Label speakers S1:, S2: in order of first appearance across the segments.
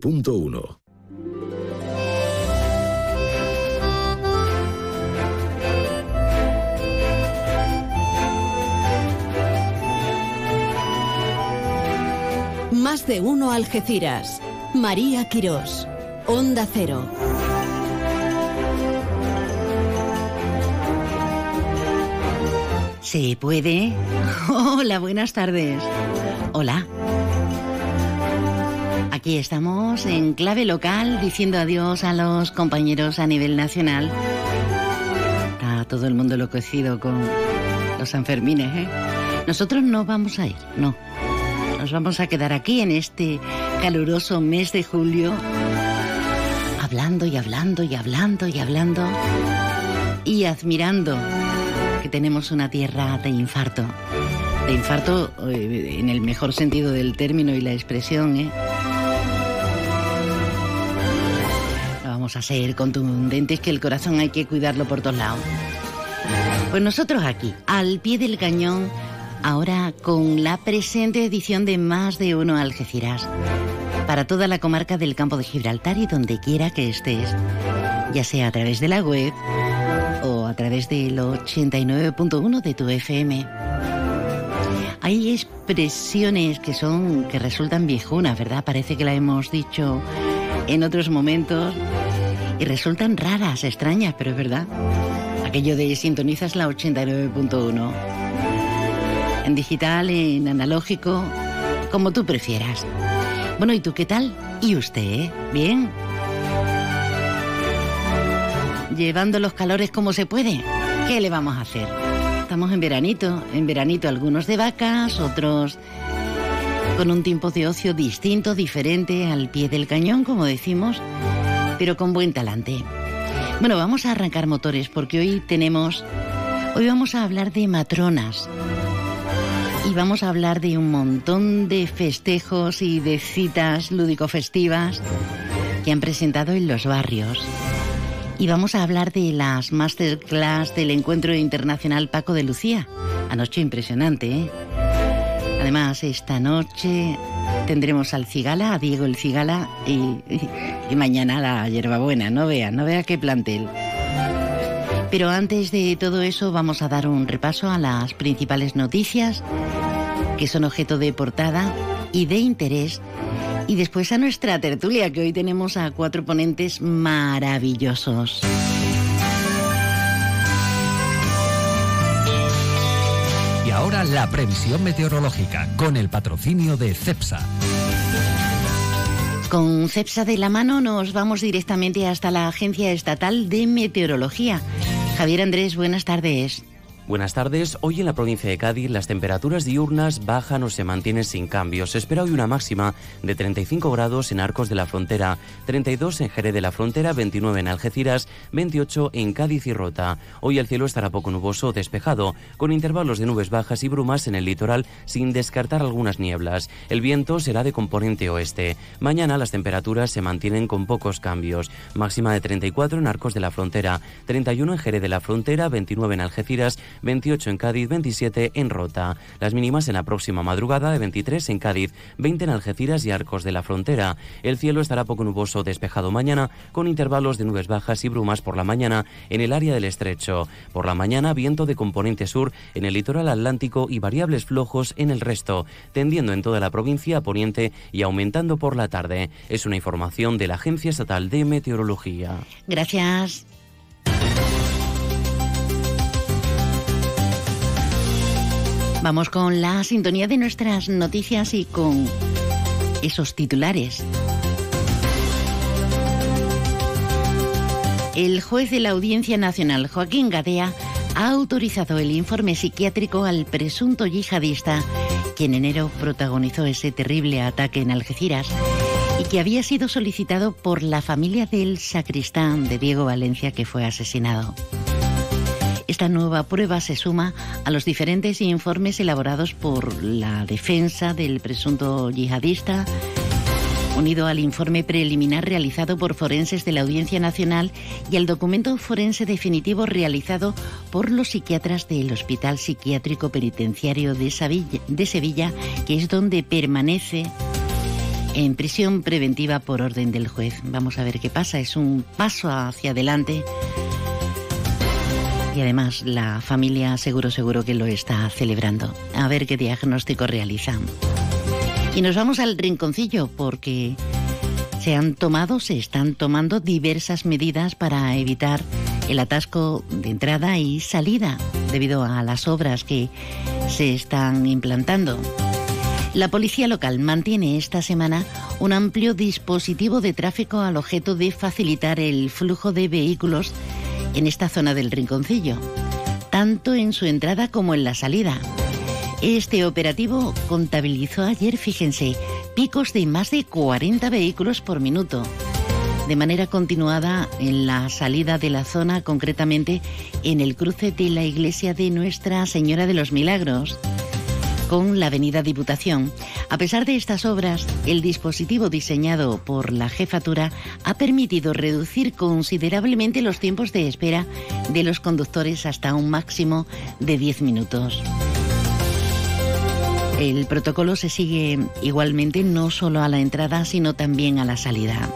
S1: Punto 1.
S2: Más de uno Algeciras. María Quirós. Onda Cero.
S3: ¿Se puede? Hola, buenas tardes. Hola. Aquí estamos en clave local diciendo adiós a los compañeros a nivel nacional. Está todo el mundo enloquecido con los Sanfermines, ¿eh? Nosotros no vamos a ir, no. Nos vamos a quedar aquí en este caluroso mes de julio, hablando y hablando y hablando y hablando y admirando que tenemos una tierra de infarto. De infarto eh, en el mejor sentido del término y la expresión, ¿eh? A ser contundentes que el corazón hay que cuidarlo por todos lados. Pues nosotros aquí, al pie del cañón, ahora con la presente edición de Más de Uno Algeciras, para toda la comarca del campo de Gibraltar y donde quiera que estés, ya sea a través de la web o a través del 89.1 de tu FM. Hay expresiones que son que resultan viejunas, ¿verdad? Parece que la hemos dicho en otros momentos y resultan raras, extrañas, pero es verdad. Aquello de sintonizas la 89.1 en digital, en analógico, como tú prefieras. Bueno, ¿y tú qué tal? ¿Y usted? Eh? ¿Bien? Llevando los calores como se puede. ¿Qué le vamos a hacer? Estamos en veranito, en veranito algunos de vacas, otros con un tiempo de ocio distinto, diferente, al pie del cañón, como decimos, pero con buen talante. Bueno, vamos a arrancar motores porque hoy tenemos, hoy vamos a hablar de matronas y vamos a hablar de un montón de festejos y de citas lúdico-festivas que han presentado en los barrios. Y vamos a hablar de las masterclass del Encuentro Internacional Paco de Lucía. Anoche impresionante, ¿eh? Además, esta noche tendremos al Cigala, a Diego el Cigala, y, mañana la hierbabuena. No vea, no vea qué plantel. Pero antes de todo eso vamos a dar un repaso a las principales noticias que son objeto de portada y de interés. Y después a nuestra tertulia, que hoy tenemos a cuatro ponentes maravillosos.
S4: Ahora la previsión meteorológica con el patrocinio de CEPSA.
S3: Con CEPSA de la mano nos vamos directamente hasta la Agencia Estatal de Meteorología. Javier Andrés, buenas tardes.
S5: Buenas tardes. Hoy en la provincia de Cádiz las temperaturas diurnas bajan o se mantienen sin cambios. Se espera hoy una máxima de 35 grados en Arcos de la Frontera, 32 en Jerez de la Frontera, 29 en Algeciras, 28 en Cádiz y Rota. Hoy el cielo estará poco nuboso o despejado, con intervalos de nubes bajas y brumas en el litoral sin descartar algunas nieblas. El viento será de componente oeste. Mañana las temperaturas se mantienen con pocos cambios. Máxima de 34 en Arcos de la Frontera, 31 en Jerez de la Frontera, 29 en Algeciras, 28 en Cádiz, 27 en Rota. Las mínimas en la próxima madrugada de 23 en Cádiz, 20 en Algeciras y Arcos de la Frontera. El cielo estará poco nuboso despejado mañana, con intervalos de nubes bajas y brumas por la mañana en el área del estrecho. Por la mañana, viento de componente sur en el litoral atlántico y variables flojos en el resto, tendiendo en toda la provincia a poniente y aumentando por la tarde. Es una información de la Agencia Estatal de Meteorología.
S3: Gracias. Vamos con la sintonía de nuestras noticias y con esos titulares. El juez de la Audiencia Nacional, Joaquín Gadea, ha autorizado el informe psiquiátrico al presunto yihadista, quien en enero protagonizó ese terrible ataque en Algeciras y que había sido solicitado por la familia del sacristán de Diego Valencia que fue asesinado. Esta nueva prueba se suma a los diferentes informes elaborados por la defensa del presunto yihadista, unido al informe preliminar realizado por forenses de la Audiencia Nacional y al documento forense definitivo realizado por los psiquiatras del Hospital Psiquiátrico Penitenciario de Sevilla, de Sevilla que es donde permanece en prisión preventiva por orden del juez. Vamos a ver qué pasa. Es un paso hacia adelante. Y además la familia seguro, seguro que lo está celebrando. A ver qué diagnóstico realizan. Y nos vamos al rinconcillo porque se han tomado, se están tomando diversas medidas para evitar el atasco de entrada y salida debido a las obras que se están implantando. La policía local mantiene esta semana un amplio dispositivo de tráfico al objeto de facilitar el flujo de vehículos en esta zona del rinconcillo, tanto en su entrada como en la salida. Este operativo contabilizó ayer, fíjense, picos de más de 40 vehículos por minuto, de manera continuada en la salida de la zona, concretamente en el cruce de la iglesia de Nuestra Señora de los Milagros con la Avenida Diputación. A pesar de estas obras, el dispositivo diseñado por la jefatura ha permitido reducir considerablemente los tiempos de espera de los conductores hasta un máximo de 10 minutos. El protocolo se sigue igualmente no solo a la entrada, sino también a la salida.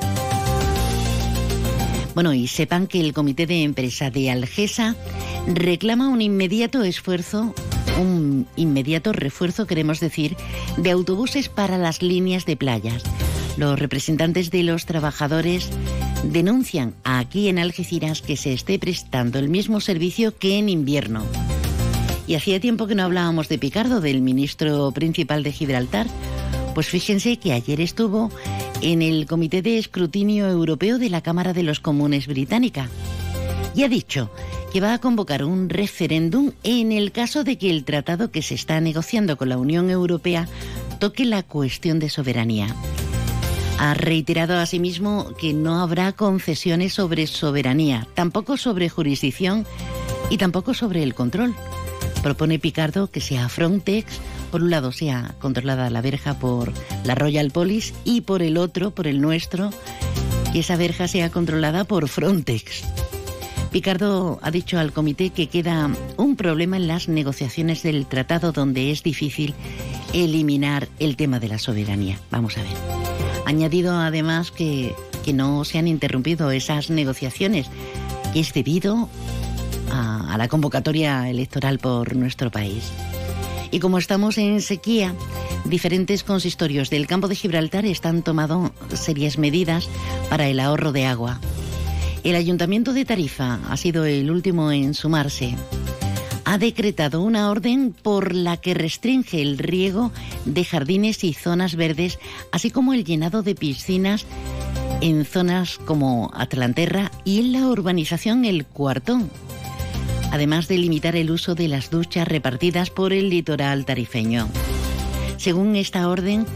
S3: Bueno, y sepan que el Comité de Empresa de Algesa reclama un inmediato esfuerzo un inmediato refuerzo, queremos decir, de autobuses para las líneas de playas. Los representantes de los trabajadores denuncian aquí en Algeciras que se esté prestando el mismo servicio que en invierno. Y hacía tiempo que no hablábamos de Picardo, del ministro principal de Gibraltar. Pues fíjense que ayer estuvo en el Comité de Escrutinio Europeo de la Cámara de los Comunes Británica. Y ha dicho que va a convocar un referéndum en el caso de que el tratado que se está negociando con la Unión Europea toque la cuestión de soberanía. Ha reiterado asimismo que no habrá concesiones sobre soberanía, tampoco sobre jurisdicción y tampoco sobre el control. Propone Picardo que sea Frontex, por un lado sea controlada la verja por la Royal Police y por el otro, por el nuestro, que esa verja sea controlada por Frontex. Picardo ha dicho al comité que queda un problema en las negociaciones del tratado donde es difícil eliminar el tema de la soberanía. Vamos a ver. Añadido además que, que no se han interrumpido esas negociaciones es debido a, a la convocatoria electoral por nuestro país. Y como estamos en sequía, diferentes consistorios del campo de Gibraltar están tomando serias medidas para el ahorro de agua. El Ayuntamiento de Tarifa ha sido el último en sumarse. Ha decretado una orden por la que restringe el riego de jardines y zonas verdes, así como el llenado de piscinas en zonas como Atlanterra y en la urbanización El Cuartón, además de limitar el uso de las duchas repartidas por el litoral tarifeño. Según esta orden,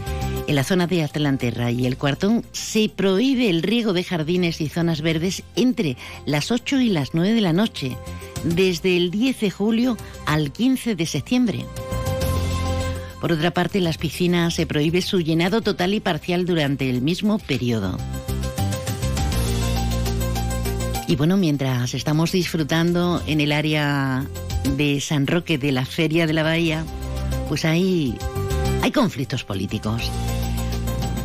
S3: en la zona de Atlanterra y el Cuartón se prohíbe el riego de jardines y zonas verdes entre las 8 y las 9 de la noche, desde el 10 de julio al 15 de septiembre. Por otra parte, las piscinas se prohíbe su llenado total y parcial durante el mismo periodo. Y bueno, mientras estamos disfrutando en el área de San Roque de la Feria de la Bahía, pues hay, hay conflictos políticos.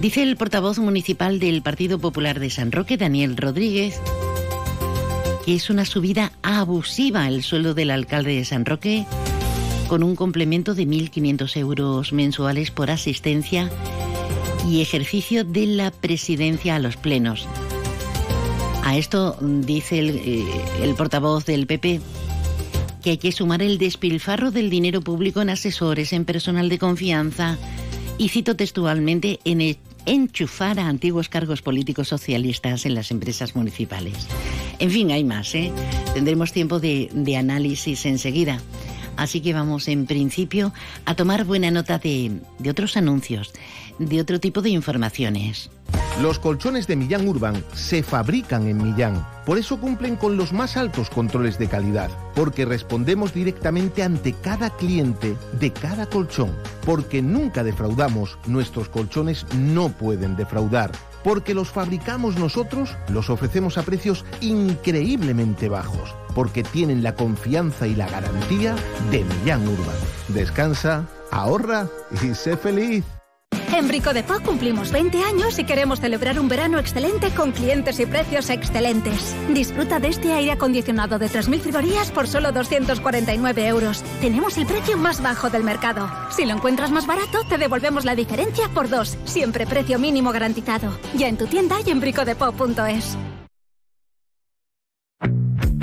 S3: Dice el portavoz municipal del Partido Popular de San Roque, Daniel Rodríguez, que es una subida abusiva el sueldo del alcalde de San Roque, con un complemento de 1.500 euros mensuales por asistencia y ejercicio de la presidencia a los plenos. A esto dice el, eh, portavoz del PP que hay que sumar el despilfarro del dinero público en asesores, en personal de confianza, y cito textualmente, en, enchufar a antiguos cargos políticos socialistas en las empresas municipales. En fin, hay más, ¿eh? Tendremos tiempo de, de análisis enseguida. Así que vamos en principio a tomar buena nota de, de otros anuncios, de otro tipo de informaciones.
S1: Los colchones de Millán Urban se fabrican en Millán. Por eso cumplen con los más altos controles de calidad. Porque respondemos directamente ante cada cliente de cada colchón. Porque nunca defraudamos. Nuestros colchones no pueden defraudar. Porque los fabricamos nosotros, los ofrecemos a precios increíblemente bajos. Porque tienen la confianza y la garantía de Millán Urban. Descansa, ahorra y sé feliz.
S6: En Brico de Po cumplimos 20 años y queremos celebrar un verano excelente con clientes y precios excelentes. Disfruta de este aire acondicionado de 3.000 frigorías por solo 249 euros. Tenemos el precio más bajo del mercado. Si lo encuentras más barato, te devolvemos la diferencia por dos. Siempre precio mínimo garantizado. Ya en tu tienda y en bricodepop.es.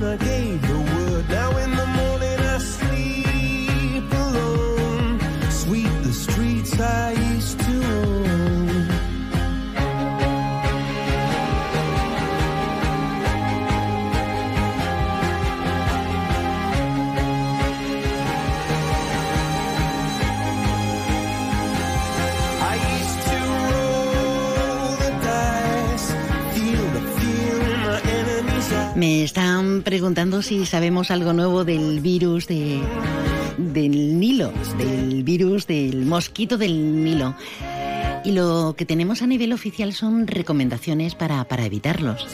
S7: When I gave
S3: si sabemos algo nuevo del virus de, del Nilo, del virus del mosquito del Nilo. Y lo que tenemos a nivel oficial son recomendaciones para, para evitarlos.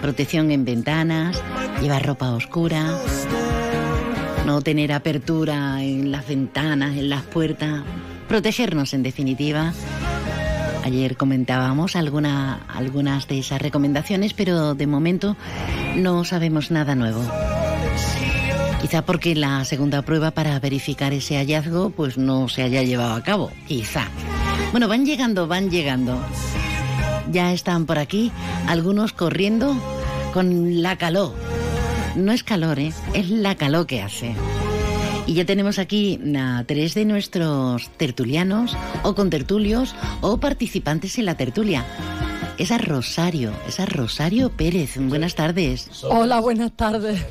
S3: Protección en ventanas, llevar ropa oscura, no tener apertura en las ventanas, en las puertas, protegernos en definitiva. Ayer comentábamos alguna, algunas de esas recomendaciones, pero de momento no sabemos nada nuevo. Quizá porque la segunda prueba para verificar ese hallazgo pues no se haya llevado a cabo. Quizá. Bueno, van llegando, van llegando. Ya están por aquí, algunos corriendo con la calor. No es calor, ¿eh? es la calor que hace. Y ya tenemos aquí a tres de nuestros tertulianos o contertulios o participantes en la tertulia. Esa Rosario, esa Rosario Pérez. Buenas tardes.
S8: Hola, buenas tardes.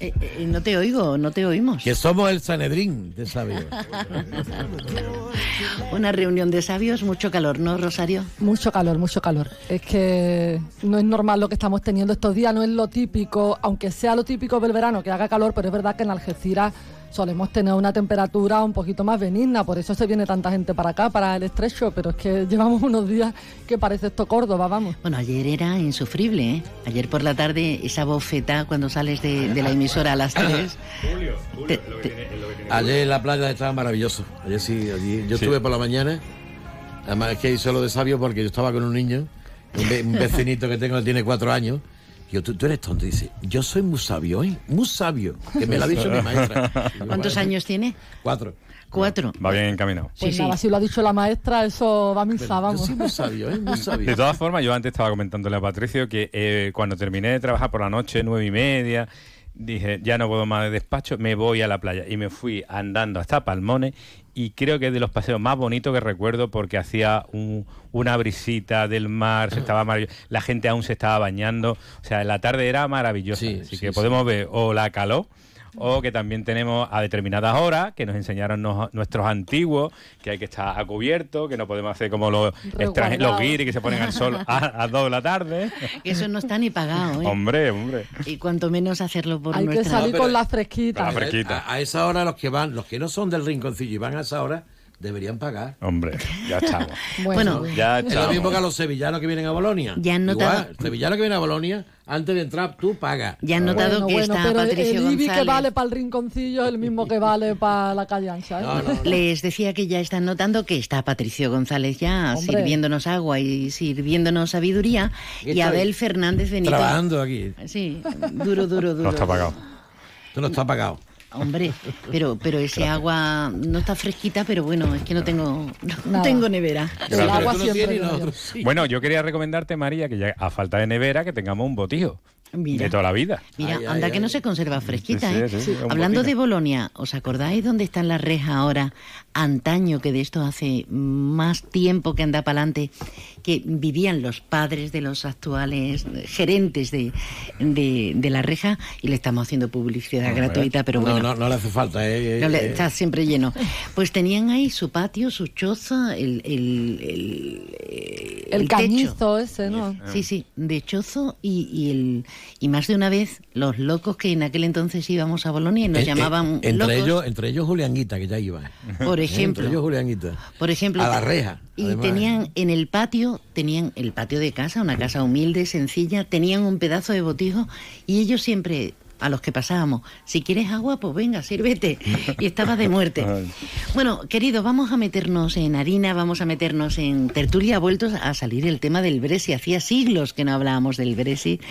S3: Eh, eh, no te oigo, no te oímos.
S9: Que somos el Sanedrín de sabios.
S3: Una reunión de sabios, mucho calor, ¿no, Rosario?
S8: Mucho calor, mucho calor. Es que no es normal lo que estamos teniendo estos días, no es lo típico, aunque sea lo típico del verano, que haga calor, pero es verdad que en Algeciras solemos tener una temperatura un poquito más benigna, por eso se viene tanta gente para acá, para el estrecho, pero es que llevamos unos días que parece esto Córdoba, vamos.
S3: Bueno, ayer era insufrible, ¿eh? Ayer por la tarde, esa bofeta cuando sales de, de la emisora a las 3. Te- te-
S9: Ayer en la playa estaba maravilloso. Ayer sí, allí. Yo
S10: Sí.
S9: estuve por la mañana. Además es que hice lo de sabio porque yo estaba con un niño, un, ve- un vecinito que tengo que tiene cuatro años. Y yo, tú, tú eres tonto. Y dice, yo soy muy sabio, ¿eh? Muy sabio. Que me lo ha dicho mi maestra.
S3: ¿Cuántos
S9: "Vale".
S3: años tiene?
S9: Cuatro.
S3: Cuatro.
S10: Va bien encaminado.
S8: Pues nada, si lo ha dicho la maestra, eso va a misa, vamos.
S9: Yo soy muy sabio, ¿eh? Muy sabio.
S10: De todas formas, yo antes estaba comentándole a Patricio que eh, cuando terminé de trabajar por la noche, nueve y media, dije, ya no puedo más de despacho, me voy a la playa. Y me fui andando hasta Palmones y creo que es de los paseos más bonitos que recuerdo porque hacía un- una brisita del mar, se estaba la gente aún se estaba bañando. O sea, la tarde era maravillosa. Así que podemos ver o la calor o que también tenemos a determinadas horas que nos enseñaron nos- nuestros antiguos que hay que estar a cubierto, que no podemos hacer como los los guiris que se ponen al sol a, a dos de la tarde.
S3: Eso no está ni pagado, ¿eh?
S10: Hombre, hombre.
S3: Y cuanto menos hacerlo por
S8: Hay que salir con la fresquita.
S9: A, a esa hora los que van, los que no son del rinconcillo y van a esa hora, deberían pagar.
S10: Hombre, ya estamos.
S3: Bueno,
S10: ya
S9: es lo
S10: estamos.
S9: mismo que a los sevillanos que vienen a Bolonia.
S3: Ya han notado-
S9: Igual, el sevillano que viene a Bolonia, antes de entrar, tú pagas.
S3: Ya han notado
S8: Bueno,
S3: que
S8: bueno,
S3: está
S8: pero
S3: Patricio
S8: el IBI que
S3: González.
S8: vale para el rinconcillo es el mismo que vale para la calle ancha. ¿eh?
S3: Les decía que ya están notando que está Patricio González ya
S8: Hombre.
S3: sirviéndonos agua y sirviéndonos sabiduría. Y. Abel Fernández Benito.
S9: Trabajando aquí.
S3: Sí, duro, duro, duro.
S9: No está pagado. Esto no está pagado.
S3: Hombre, pero, pero ese agua no está fresquita, pero bueno, es que no tengo, no tengo nevera.
S8: El agua
S9: no
S8: siempre.
S10: Bueno, yo quería recomendarte, María, que ya a falta de nevera, que tengamos un botijo.
S3: Mira.
S10: De toda la vida.
S3: Mira, anda que no se conserva fresquita,
S10: Sí,
S3: ¿eh?
S10: sí, sí,
S3: Hablando de Bolonia, ¿os acordáis dónde están las rejas ahora? Antaño, que de esto hace más tiempo que anda para adelante, que vivían los padres de los actuales gerentes de, de, de la reja y le estamos haciendo publicidad gratuita, pero
S9: no,
S3: bueno.
S9: no, no le hace falta. Eh,
S3: No le-
S9: eh,
S3: está siempre lleno. Pues tenían ahí su patio, su choza, el, el, el, eh,
S8: El
S3: techo.
S8: cañizo ese, ¿no?
S3: Sí, sí, de chozo y, y el y más de una vez los locos que en aquel entonces íbamos a Bolonia y nos
S9: eh, eh,
S3: llamaban
S9: entre
S3: locos.
S9: ellos, entre ellos Julianguita, que ya iba.
S3: Por ejemplo.
S9: Entre ellos Julianguita.
S3: Por ejemplo,
S9: A la reja.
S3: Y
S9: además.
S3: tenían en el patio, tenían el patio de casa, una casa humilde, sencilla, tenían un pedazo de botijo y ellos siempre a los que pasábamos, si quieres agua, pues venga, sírvete. Y estaba de muerte. Bueno, querido, vamos a meternos en harina, vamos a meternos en tertulia. Ha vuelto a salir el tema del Brexit. Hacía siglos que no hablábamos del Brexit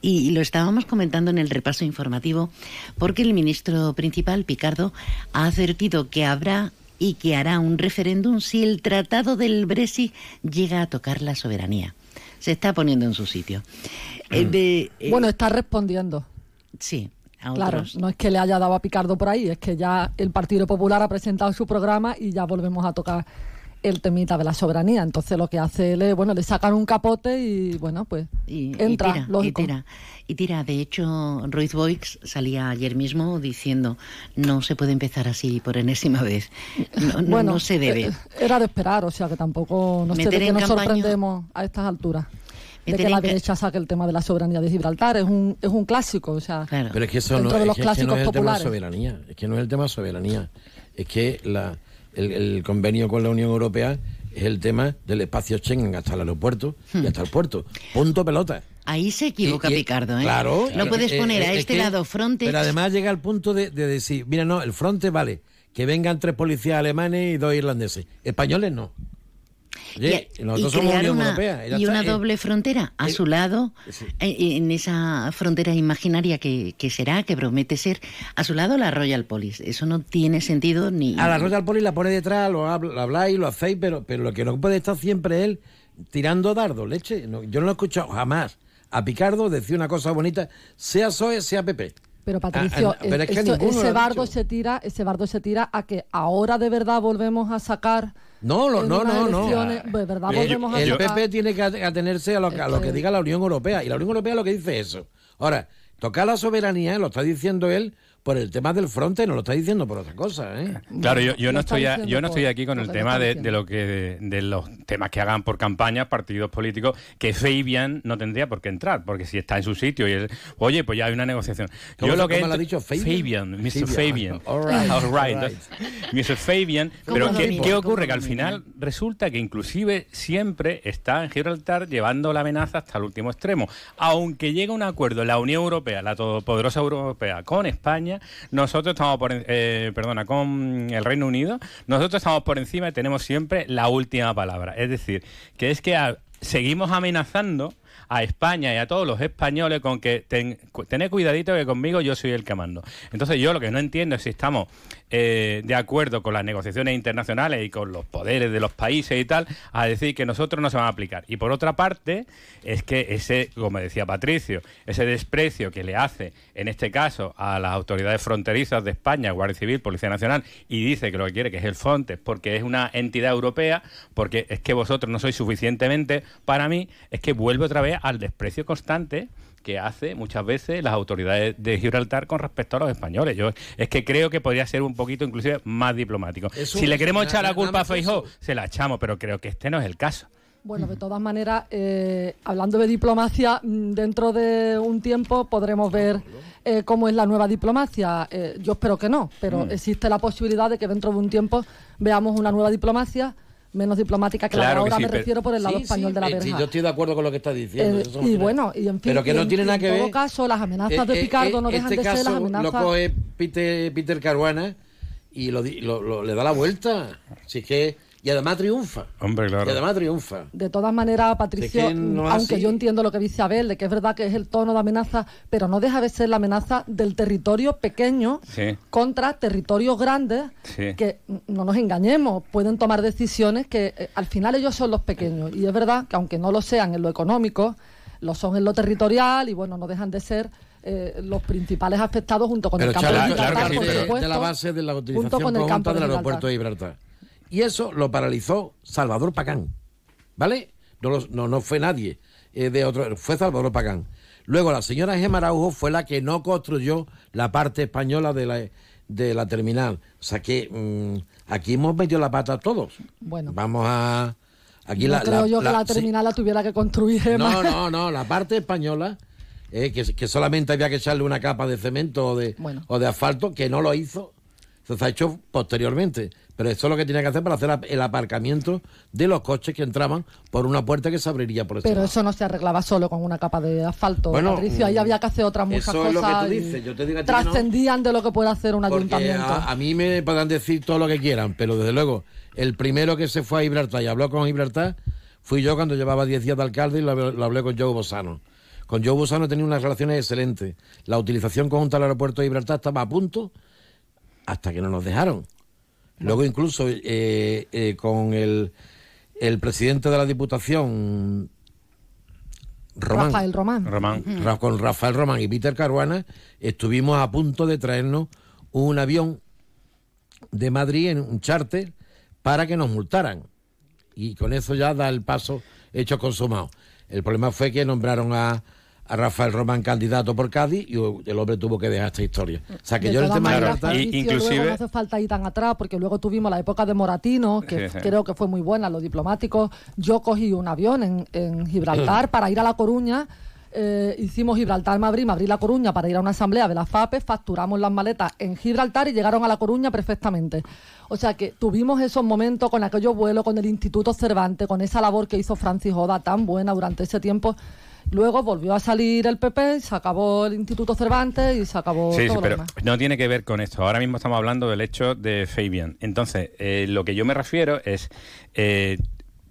S3: y, y lo estábamos comentando en el repaso informativo porque el ministro principal, Picardo, ha advertido que habrá y que hará un referéndum si el tratado del Brexit llega a tocar la soberanía. Se está poniendo en su sitio. Eh, de, eh,
S8: Bueno, está respondiendo.
S3: Sí, a
S8: Claro, no es que le haya dado a Picardo por ahí, es que ya el Partido Popular ha presentado su programa y ya volvemos a tocar el temita de la soberanía. Entonces lo que hace él es, bueno, le sacan un capote y bueno, pues
S3: Y,
S8: entra,
S3: y tira,
S8: lógico.
S3: y tira. Y tira. De hecho, Ruiz Boix salía ayer mismo diciendo no se puede empezar así por enésima vez. No, no-
S8: bueno,
S3: no se debe.
S8: eh, Era de esperar, o sea que tampoco no sé de qué nos sorprendemos a estas alturas. De que la derecha saque el tema de la soberanía de Gibraltar es un, es un clásico, o sea,
S9: Pero es que eso
S8: dentro
S9: no,
S8: de
S9: es
S8: los
S9: que- es que no
S8: clásicos
S9: es el tema de
S8: populares.
S9: soberanía. Es que no es el tema de soberanía. Es que la, el, el convenio con la Unión Europea es el tema del espacio Schengen hasta el aeropuerto
S3: Hmm.
S9: y hasta el puerto. Punto pelota.
S3: Ahí se equivoca
S9: Y- y-
S3: Picardo, ¿eh?
S9: Claro.
S3: No puedes
S9: Eh,
S3: poner
S9: eh,
S3: a
S9: es
S3: este
S9: que-
S3: lado Frontex.
S9: Pero además llega al punto de, de decir, mira, no, el Frontex vale, que vengan tres policías alemanes y dos irlandeses. Españoles no. Oye,
S3: y,
S9: nosotros
S3: y
S9: somos
S3: crear
S9: Unión
S3: una,
S9: Europea.
S3: y
S9: está,
S3: una
S9: eh.
S3: doble frontera a su lado, eh, en esa frontera imaginaria que, que será, que promete ser, a su lado la Royal Police. Eso no tiene sentido ni...
S9: A la Royal Police la pone detrás, lo, habl- lo habláis, lo hacéis, pero, pero lo que no puede estar siempre él tirando dardo, leche. No, yo no lo he escuchado jamás a Picardo decir una cosa bonita, sea SOE, sea PP.
S8: Pero Patricio,
S9: Ah, ah, pero es que
S8: esto-
S9: ninguno lo
S8: ese bardo se tira, ese bardo se tira a que ahora de verdad volvemos a sacar.
S9: No, lo- no, no, no.
S8: verdad
S9: El,
S8: a.
S9: PP tiene que at- atenerse a lo, que- a lo que diga la Unión Europea. Y la Unión Europea lo que dice es eso. Ahora, tocar la soberanía lo está diciendo él por el tema del fronte, no lo está diciendo por otra cosa. ¿eh?
S10: Claro, yo, yo no estoy a- yo no estoy aquí con el tema de, de lo que de, de los temas que hagan por campañas partidos políticos que Fabian no tendría por qué entrar, porque si está en su sitio y es, oye, pues ya hay una negociación.
S9: ¿Cómo
S10: yo lo que
S9: lo ha
S10: entro-
S9: dicho? ¿Fabian?
S10: Mr.
S9: Fabian.
S10: Fabian.
S9: All right,
S10: All right.
S9: all right.
S10: Mr. Fabian,
S3: ¿Cómo
S10: pero ¿qué, qué
S3: ¿Cómo
S10: ocurre? Que al final resulta que inclusive siempre está en Gibraltar llevando la amenaza hasta el último extremo. Aunque llegue un acuerdo la Unión Europea, la todopoderosa Europea, con España, nosotros estamos por, eh, perdona, con el Reino Unido, nosotros estamos por encima y tenemos siempre la última palabra. Es decir, que es que seguimos amenazando a España y a todos los españoles con que ten, tened cuidadito que conmigo yo soy el que mando. Entonces yo lo que no entiendo es si estamos eh, de acuerdo con las negociaciones internacionales y con los poderes de los países y tal, a decir que nosotros no se van a aplicar. Y por otra parte, es que ese, como decía Patricio, ese desprecio que le hace, en este caso, a las autoridades fronterizas de España, Guardia Civil, Policía Nacional, y dice que lo que quiere que es el Frontex, porque es una entidad europea, porque es que vosotros no sois suficientemente para mí, es que vuelve otra vez al desprecio constante que hace muchas veces las autoridades de Gibraltar con respecto a los españoles. Yo es que creo que podría ser un poquito inclusive más diplomático.
S9: Eso
S10: si le queremos echar la culpa a
S9: eso.
S10: se la echamos, pero creo que este no es el caso.
S8: Bueno, de todas maneras, eh, hablando de diplomacia, mm, dentro de un tiempo podremos ver eh, cómo es la nueva diplomacia. Eh, yo espero que no, pero
S9: Mm.
S8: existe la posibilidad de que dentro de un tiempo veamos una nueva diplomacia menos diplomática que la de
S9: Claro que
S8: ahora,
S9: sí,
S8: me
S9: pero-
S8: refiero por el lado
S9: Sí,
S8: español
S9: sí,
S8: de la
S9: eh,
S8: verja.
S9: sí, yo estoy de acuerdo con lo que está diciendo.
S8: Eh,
S9: eso
S8: y
S9: no
S8: bueno, y en fin,
S9: pero que no
S8: en-
S9: tiene nada
S8: en
S9: que
S8: todo
S9: ver.
S8: caso, las amenazas
S9: Eh,
S8: de
S9: eh,
S8: Picardo no
S9: eh,
S8: dejan
S9: este
S8: de ser las
S9: caso
S8: amenazas.
S9: Lo coge Peter, Peter Caruana y lo, di- lo- lo- le da la vuelta. Es que, y además triunfa.
S10: Hombre, claro.
S9: Y además triunfa.
S8: De todas maneras, Patricio,
S9: no
S8: aunque
S9: así.
S8: yo entiendo lo que dice Abel, de que es verdad que es el tono de amenaza, pero no deja de ser la amenaza del territorio pequeño
S10: Sí,
S8: contra territorios grandes
S10: sí.
S8: que, no nos engañemos, pueden tomar decisiones que eh, al final ellos son los pequeños. Y es verdad que aunque no lo sean en lo económico, lo son en lo territorial y bueno, no dejan de ser eh, los principales afectados junto con
S9: Pero
S8: el campo de
S9: de, la base de la
S8: junto
S9: utilización
S8: con el campo de
S9: del aeropuerto de Gibraltar. Y eso lo paralizó Salvador Pagán. ¿Vale? No, lo- no, no fue nadie eh, de otro, fue Salvador Pagán. Luego la señora Gemma Araujo fue la que no construyó la parte española de la, de la terminal. O sea que mm, aquí hemos metido la pata todos.
S8: Bueno,
S9: Vamos a... Aquí
S8: no
S9: la,
S8: creo
S9: la-
S8: yo que
S9: la- sí.
S8: terminal la tuviera que construir Gemma.
S9: No, no, no, la parte española, eh, que, que solamente había que echarle una capa de cemento o de,
S8: Bueno.
S9: o de asfalto, que no lo hizo. Eso se ha hecho posteriormente. Pero eso es lo que tenía que hacer para hacer el aparcamiento de los coches que entraban por una puerta que se abriría por ese
S8: Pero
S9: lado.
S8: eso no se arreglaba solo con una capa de asfalto,
S9: Bueno,
S8: Patricio. Ahí había que hacer otras muchas
S9: eso es lo que
S8: cosas.
S9: tú
S8: y
S9: dices, yo te digo a ti que no.
S8: Trascendían de lo que puede hacer un ayuntamiento.
S9: a, a mí me podrán decir todo lo que quieran, pero desde luego, el primero que se fue a Gibraltar y habló con Gibraltar fui yo cuando llevaba 10 días de alcalde y lo, hablé- lo hablé con Joe Bosano. Con Joe Bosano tenía unas relaciones excelentes. La utilización conjunta del aeropuerto de Gibraltar estaba a punto hasta que no nos dejaron. Luego incluso eh, eh, con el, el presidente de la Diputación, Román,
S8: Rafael Román.
S10: Román.
S9: Ra- con Rafael Román y Peter Caruana estuvimos a punto de traernos un avión de Madrid en un charter para que nos multaran. Y con eso ya da el paso hecho consumado. El problema fue que nombraron a, a Rafael Román candidato por Cádiz y el hombre tuvo que dejar esta historia. O sea que
S8: De
S9: yo en
S8: Patricio, luego no hace falta ir tan atrás, porque luego tuvimos la época de Moratino, que creo que fue muy buena, los diplomáticos. Yo cogí un avión en, en Gibraltar para ir a La Coruña. eh, hicimos Gibraltar-Madrid, Madrid-La Coruña para ir a una asamblea de la FAPE, facturamos las maletas en Gibraltar y llegaron a La Coruña perfectamente. O sea que tuvimos esos momentos con aquellos vuelos, con el Instituto Cervantes, con esa labor que hizo Francis Oda tan buena durante ese tiempo. Luego volvió a salir el PP, se acabó el Instituto Cervantes y se acabó
S10: Sí, sí,
S8: todo lo
S10: pero
S8: demás.
S10: no tiene que ver con esto. Ahora mismo estamos hablando del hecho de Fabian. Entonces, eh, lo que yo me refiero es, eh,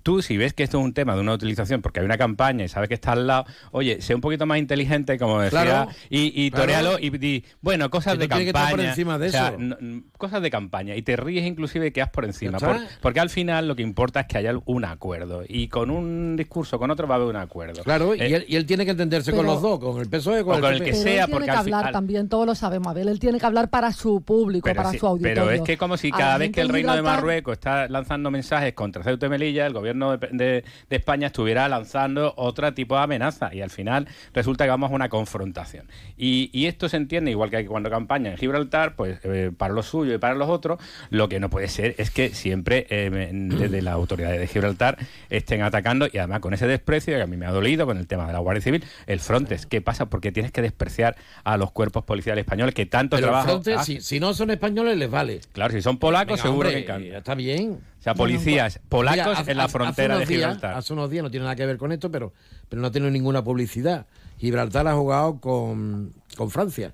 S10: tú si ves que esto es un tema de una utilización, porque hay una campaña y sabes que está al lado, oye, sé un poquito más inteligente, como decía,
S9: Claro,
S10: y, y
S9: claro.
S10: torealo y di, bueno, cosas
S9: Que
S10: de
S9: que estar
S10: campaña.
S9: por encima de
S10: o sea,
S9: eso.
S10: cosas de campaña. Y te ríes inclusive y quedas por encima. Por- porque al final lo que importa es que haya un acuerdo. Y con un discurso, con otro va a haber un acuerdo.
S9: Claro, y
S10: Eh,
S9: él, y él tiene que entenderse con los dos, con el PSOE con,
S10: O con el que
S8: Pero
S10: sea,
S8: él
S10: porque
S8: tiene que
S10: al
S8: hablar
S10: final-
S8: también, todos lo sabemos, Abel. Él tiene que hablar para su público,
S10: Pero,
S8: para su auditorio.
S10: pero es que como si cada vez que el reino de Marruecos está lanzando mensajes contra Ceuta y Melilla, el gobierno de, de- de España estuviera lanzando otro tipo de amenaza y al final resulta que vamos a una confrontación. Y, y esto se entiende, igual que cuando campaña en Gibraltar, pues eh, para los suyos y para los otros, lo que no puede ser es que siempre eh, desde las autoridades de Gibraltar estén atacando y además con ese desprecio que a mí me ha dolido con el tema de la Guardia Civil, el Frontex. ¿Qué pasa? Porque tienes que despreciar a los cuerpos policiales españoles que tanto
S9: Pero el
S10: trabajo
S9: Frontex, si, si no son españoles, les vale.
S10: Claro, si son polacos,
S9: Venga,
S10: seguro
S9: hombre,
S10: que encantan.
S9: Está bien.
S10: O sea, policías polacos
S9: Mira, hace-
S10: en la
S9: hace-
S10: frontera
S9: hace
S10: de
S9: días-
S10: Gibraltar.
S9: hace unos días, no tiene nada que ver con esto, pero, pero no ha tenido ninguna publicidad. Gibraltar ha jugado con, con Francia.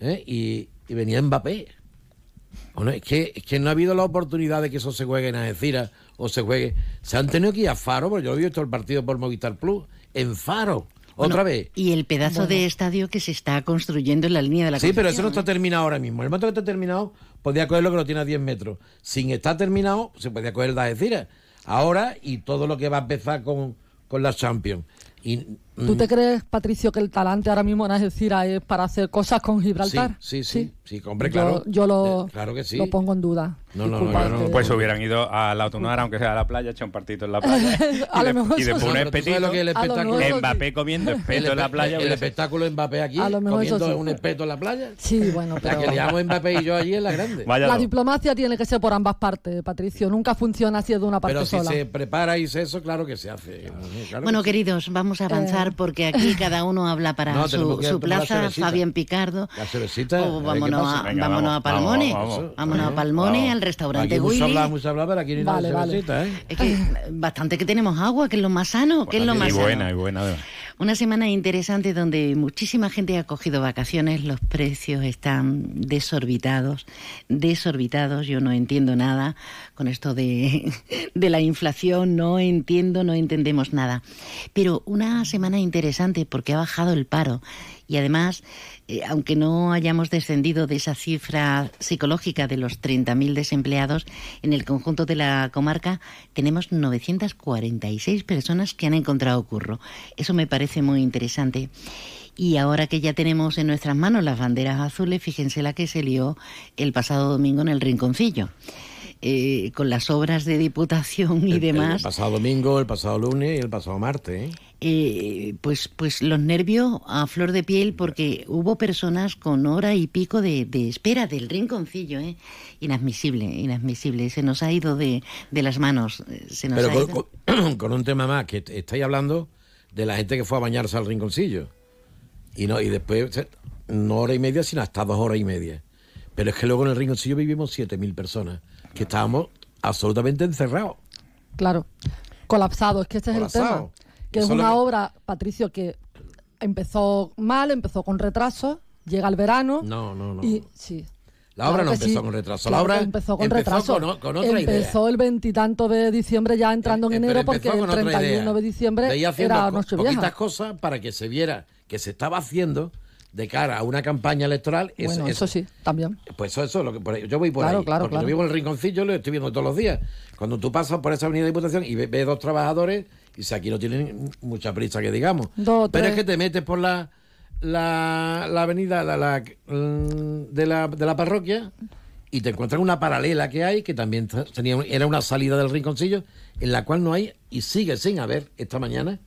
S9: ¿eh? Y, y venía Mbappé. Bueno, es, que, es que no ha habido la oportunidad de que eso se juegue en Algeciras o se juegue. Se han tenido que ir a Faro, porque yo he visto el partido por Movistar Plus, en Faro. Otra
S3: Bueno,
S9: vez.
S3: Y el pedazo de estadio que se está construyendo en la línea de la
S9: Sí, pero eso no está terminado ahora mismo. El momento que está terminado, podía cogerlo que lo tiene a 10 metros. Sin estar terminado, se podía coger el de Algeciras. Ahora, y todo lo que va a empezar con, con la Champions. Y
S8: ¿Tú te crees, Patricio, que el talante ahora mismo en Algeciras es para hacer cosas con Gibraltar?
S9: Sí, sí, sí, hombre,
S8: Yo-
S9: claro.
S8: Yo, lo,
S9: Eh, claro que sí.
S8: lo pongo en duda.
S9: No, no, no, no-
S8: que-
S10: Pues hubieran ido a la autonara, aunque sea a la playa, echar un partito en la playa.
S8: A
S10: y,
S8: lo mejor
S10: y después
S8: sí.
S10: un
S9: sabes lo que es el espectáculo.
S10: Mbappé comiendo espeto en la playa.
S9: el espectáculo de Mbappé aquí,
S8: A lo mejor eso
S9: comiendo
S8: sí.
S9: un espeto en la playa.
S8: Sí, bueno,
S9: La
S8: pero...
S9: que liamos Mbappé y yo allí en la grande.
S10: Vaya
S8: La diplomacia tiene que ser por ambas partes, Patricio. Nunca funciona si es de una parte
S9: Pero si
S8: sola.
S9: se prepara y se eso, claro que se hace.
S3: Bueno,
S9: que sí.
S3: queridos, vamos a avanzar
S8: Eh.
S3: porque aquí cada uno habla para
S9: No,
S3: su, su plaza. Fabián Picardo.
S9: La cervecita.
S3: O
S9: a ver qué
S3: vámonos a,
S10: Venga,
S3: vámonos
S10: vamos,
S3: a Palmone.
S10: vamos, vamos.
S3: Vámonos a Palmone,
S10: vamos.
S3: al restaurante
S9: Aquí mucho
S3: Willy.
S9: hablar, mucho hablar, pero aquí ni
S8: Vale, vale.
S9: cervecita, ¿eh?
S3: Es que bastante que tenemos agua, que es lo más sano, que es lo más
S10: Y
S3: sano.
S10: buena, y buena además.
S3: Una semana interesante donde muchísima gente ha cogido vacaciones, los precios están desorbitados, desorbitados, yo no entiendo nada con esto de, de la inflación, no entiendo, no entendemos nada. Pero una semana interesante porque ha bajado el paro y además, eh, aunque no hayamos descendido de esa cifra psicológica de los 30.000 desempleados, en el conjunto de la comarca tenemos 946 personas que han encontrado curro. Eso me parece muy interesante. Y ahora que ya tenemos en nuestras manos las banderas azules, fíjense la que se lió el pasado domingo en el Rinconcillo. Eh, con las obras de diputación y
S9: El-
S3: demás.
S9: El pasado domingo, el pasado lunes y el pasado martes, ¿eh?
S3: Eh, pues, pues los nervios a flor de piel porque hubo personas con hora y pico de, de espera del rinconcillo, ¿eh? Inadmisible, inadmisible. Se nos ha ido de, de las manos. eh, Se nos
S9: Pero
S3: ha
S9: con,
S3: ido.
S9: con- un tema más, que estáis hablando de la gente que fue a bañarse al rinconcillo. Y no y después, no hora y media, sino hasta dos horas y media. Pero es que luego en el rinconcillo vivimos 7.000 personas, que estábamos absolutamente encerrados.
S8: Claro, colapsado, es que ese es el tema. Que es una
S9: que-
S8: obra, Patricio, que empezó mal, empezó con retraso, llega el verano
S9: No, no, no.
S8: y sí.
S9: La obra
S8: Claro
S9: no empezó
S8: sí.
S9: con retraso.
S8: Claro
S9: la obra
S8: empezó con
S9: empezó
S8: retraso.
S9: con con otra idea.
S8: empezó el veintitanto de diciembre ya entrando en
S9: Eh,
S8: enero porque el
S9: con otra
S8: 31 de diciembre
S9: haciendo
S8: era Nochevieja.
S9: poquitas cosas para que se viera que se estaba haciendo de cara a una campaña electoral. Es-
S8: Bueno,
S9: es-
S8: eso sí, también.
S9: Pues eso, eso, lo que por ahí- yo voy por
S8: Claro,
S9: ahí.
S8: claro,
S9: porque
S8: claro.
S9: yo vivo en el rinconcillo, lo estoy viendo todos los días. Cuando tú pasas por esa avenida de Diputación y ves, ves dos trabajadores, y si aquí no tienen mucha prisa que digamos.
S8: Dos,
S9: Pero
S8: tres.
S9: es que te metes por la la, la avenida la, la, mm, de, la, de la parroquia y te encuentras una paralela que hay, que también tenía, era una salida del rinconcillo, en la cual no hay, y sigue sin haber esta mañana,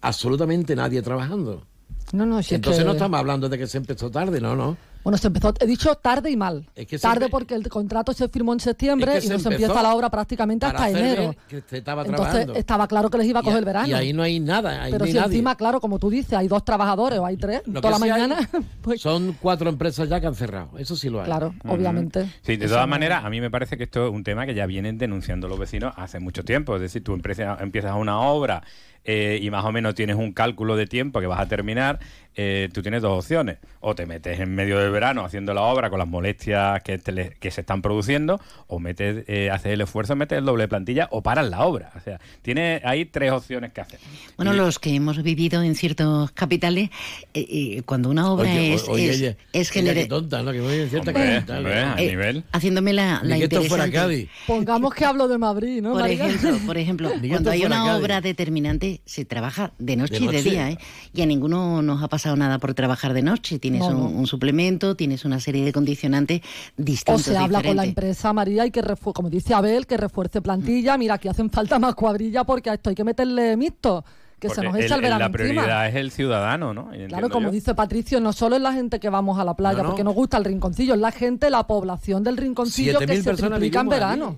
S9: absolutamente nadie trabajando.
S8: No, no, si es
S9: Entonces
S8: que-
S9: no estamos hablando de que se empezó tarde, no, no.
S8: Bueno, se empezó, he dicho tarde y mal.
S9: Es que
S8: tarde porque el contrato se firmó en septiembre
S9: Es que
S8: y
S9: se
S8: no se empieza la obra prácticamente hasta enero.
S9: ver que se estaba
S8: Entonces
S9: trabajando.
S8: estaba claro que les iba a coger el verano.
S9: Y ahí no hay nada, ahí
S8: Pero
S9: no hay
S8: si
S9: nadie.
S8: encima, claro, como tú dices, hay dos trabajadores o hay tres
S9: Lo
S8: toda la
S9: hay
S8: mañana, pues
S9: Son cuatro empresas ya que han cerrado, eso sí lo hay.
S8: claro, obviamente.
S10: Sí, de todas maneras, a mí me parece que esto es un tema que ya vienen denunciando los vecinos hace mucho tiempo. Es decir, tú empiezas, empiezas una obra eh, y más o menos tienes un cálculo de tiempo que vas a terminar, eh, tú tienes dos opciones. O te metes en medio del verano haciendo la obra con las molestias que, te le- que se están produciendo, o metes, eh, haces el esfuerzo, metes el doble de plantilla o paras la obra. O sea, tienes ahí tres opciones que hacer.
S3: Bueno,
S10: Y-
S3: los que hemos vivido en ciertos capitales, eh, eh, cuando una obra
S9: Oye,
S3: es,
S9: oye,
S3: es,
S9: ella,
S3: es
S9: ella
S3: genere-
S9: qué tonta, ¿no? Que muy bien cierta
S10: Hombre,
S9: capital,
S10: hombre,
S9: ¿no?
S10: a
S3: Eh,
S10: nivel.
S3: haciéndome la, la
S9: que esto fuera
S3: interesante.
S9: Cádiz.
S8: Pongamos que hablo de Madrid, ¿no?
S3: Por
S8: María?
S3: ejemplo, por ejemplo, cuando hay una
S9: Cádiz.
S3: obra determinante, se trabaja de noche,
S9: De
S3: y de
S9: noche.
S3: día, ¿eh? Y a ninguno nos ha pasado nada por trabajar de noche. Tienes
S8: No,
S3: un,
S8: no.
S3: un suplemento, tienes una serie de condicionantes
S8: O
S3: distintos.
S8: se habla con la empresa, María, y que, como dice Abel, que refuerce plantilla. Mira, aquí hacen falta más cuadrilla porque a esto hay que meterle mixto, que se nos echa el,
S10: el-
S8: verano
S10: la prioridad
S8: encima.
S10: es el ciudadano, ¿no? Y
S8: Claro, como
S10: yo.
S8: dice Patricio, no solo es la gente que vamos a la playa
S9: No, no.
S8: porque nos gusta el rinconcillo, es la gente, la población del rinconcillo que
S9: 7.000
S8: se triplica en verano.
S9: allí.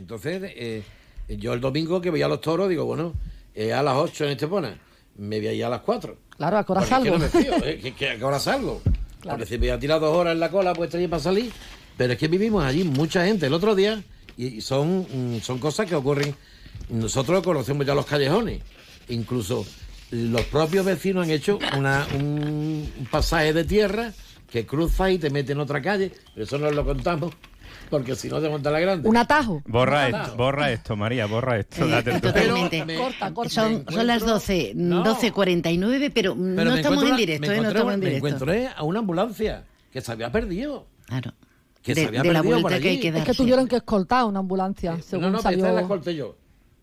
S9: Entonces, eh, yo el domingo que veía a los toros, digo, bueno, eh, a las 8 en Estepona, me voy a ir a las 4.
S8: Claro, ¿a qué hora
S9: Porque es que
S8: salgo?
S9: no me fío, eh, que, que a qué hora salgo.
S8: Claro.
S9: Porque si me voy a tirar dos horas en la cola, pues estoy para salir. Pero es que vivimos allí mucha gente. El otro día, y, son, mm, son cosas que ocurren. Nosotros conocemos ya los callejones. Incluso los propios vecinos han hecho una, un, un pasaje de tierra que cruza y te mete en otra calle. Pero eso no lo contamos, porque si no te monta la grande.
S8: Un atajo.
S10: Borra esto, borra esto, María, borra esto.
S3: Eh, totalmente.
S9: me-
S8: Corta, corta.
S3: Son,
S9: me
S3: son las
S9: encuentro-
S3: 12,
S9: No.
S3: 12.49, pero,
S9: Pero
S3: no
S9: me
S3: estamos en directo,
S9: me
S3: ¿eh? No estamos en
S9: me
S3: directo.
S9: encontré a una ambulancia que se había perdido.
S3: Claro.
S9: Que
S3: de,
S9: se había
S3: de la
S9: perdido por
S3: vuelta que hay que
S8: Es
S3: darse.
S8: que tuvieron que escoltar una ambulancia, según
S9: no, no, pero
S8: salió.
S9: la escolté yo.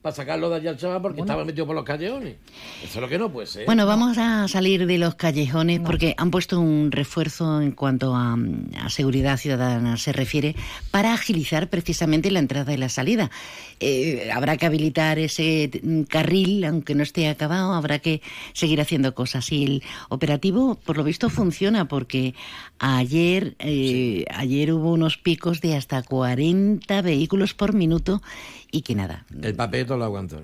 S9: Para sacarlo de allá al chaval porque estaba metido por los callejones. Eso es lo que no puede ser.
S3: Bueno, vamos a salir de los callejones porque han puesto un refuerzo en cuanto a, a seguridad ciudadana se refiere para agilizar precisamente la entrada y la salida. Eh, habrá que habilitar ese carril, aunque no esté acabado, habrá que seguir haciendo cosas. Y el operativo, por lo visto, funciona porque ayer, eh, ayer hubo unos picos de hasta 40 vehículos por minuto y que nada.
S9: El papel lo aguantó.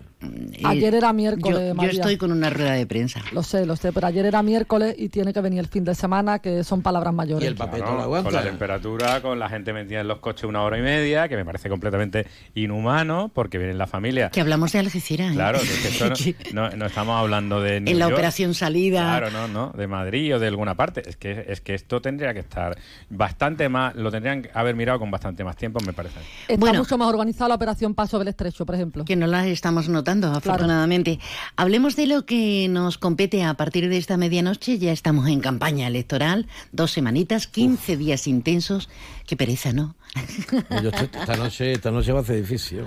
S8: Ayer era miércoles,
S3: Yo, yo estoy con una rueda de prensa.
S8: Lo sé, lo sé, pero ayer era miércoles y tiene que venir el fin de semana, que son palabras mayores.
S10: Claro, Con la temperatura, con la gente metida en los coches una hora y media, que me parece completamente inhumano, porque viene la familia.
S3: Que hablamos de Algeciras. ¿eh?
S10: Claro, que es que esto no, no- no estamos hablando de New
S3: en la
S10: York.
S3: operación salida.
S10: Claro, no, no, de Madrid o de alguna parte. Es que, es que esto tendría que estar bastante más, lo tendrían que haber mirado con bastante más tiempo, me parece.
S8: Está mucho más organizada la operación Paso del Estrecho, por ejemplo.
S3: Que no la estamos notando, afortunadamente. Hablemos de lo que nos compete a partir de esta medianoche. Ya estamos en campaña electoral, dos semanitas, 15 días intensos. Qué pereza, ¿no?
S9: Yo estoy- esta, noche, esta noche va a ser difícil.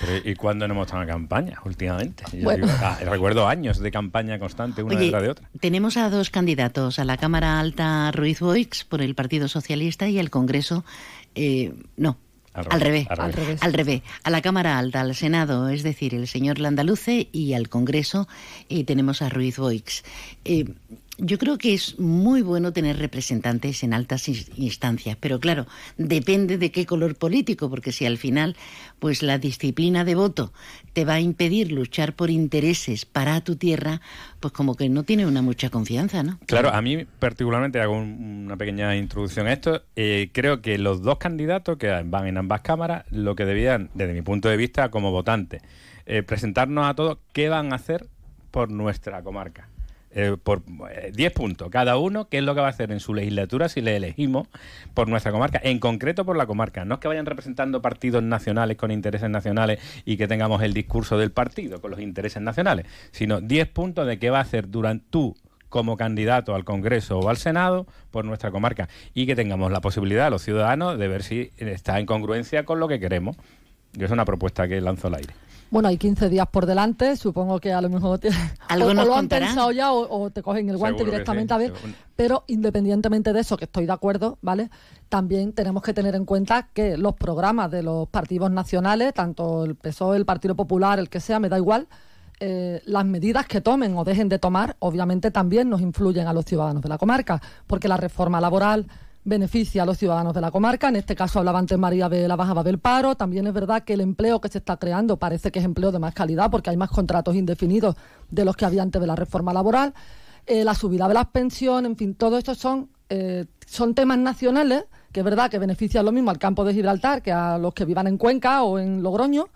S10: Pero, ¿Y cuándo no hemos estado en campaña últimamente? Yo
S3: Bueno.
S10: digo, ah, recuerdo años de campaña constante, una
S3: Oye,
S10: detrás de otra.
S3: tenemos a dos candidatos, a la Cámara Alta Ruiz Boix por el Partido Socialista y al Congreso, eh, no,
S10: Al
S3: al
S10: revés,
S3: revés,
S10: al revés.
S3: al revés, a la Cámara Alta, al Senado, es decir, el señor Landaluce y al Congreso eh, tenemos a Ruiz Boix. Eh, yo creo que es muy bueno tener representantes en altas ins- instancias, pero claro, depende de qué color político, porque si al final, pues la disciplina de voto te va a impedir luchar por intereses para tu tierra, pues como que no tiene una mucha confianza, ¿no?
S10: Claro, a mí particularmente hago un- una pequeña introducción a esto. Eh, creo que los dos candidatos que van en ambas cámaras, lo que debían, desde mi punto de vista como votante, eh, presentarnos a todos qué van a hacer por nuestra comarca. Eh, por eh, 10 puntos cada uno, qué es lo que va a hacer en su legislatura si le elegimos por nuestra comarca, en concreto por la comarca. No es que vayan representando partidos nacionales con intereses nacionales y que tengamos el discurso del partido con los intereses nacionales, sino 10 puntos de qué va a hacer durante tú como candidato al Congreso o al Senado por nuestra comarca y que tengamos la posibilidad los ciudadanos de ver si está en congruencia con lo que queremos. Yo es una propuesta que lanzo al aire.
S8: Bueno, hay 15 días por delante, supongo que a lo mejor te-
S3: Algo
S8: o, o lo han pensado ya o, o te cogen el guante
S10: Seguro
S8: directamente
S10: sí,
S8: a ver. Pero independientemente de eso, que estoy de acuerdo, ¿vale? También tenemos que tener en cuenta que los programas de los partidos nacionales, tanto el PSOE, el Partido Popular, el que sea, me da igual, eh, las medidas que tomen o dejen de tomar, obviamente también nos influyen a los ciudadanos de la comarca, porque la reforma laboral beneficia a los ciudadanos de la comarca. En este caso hablaba antes María de la bajada del paro. También es verdad que el empleo que se está creando parece que es empleo de más calidad porque hay más contratos indefinidos de los que había antes de la reforma laboral. Eh, la subida de las pensiones, en fin, todo esto son, eh, son temas nacionales que es verdad que benefician lo mismo al campo de Gibraltar que a los que vivan en Cuenca o en Logroño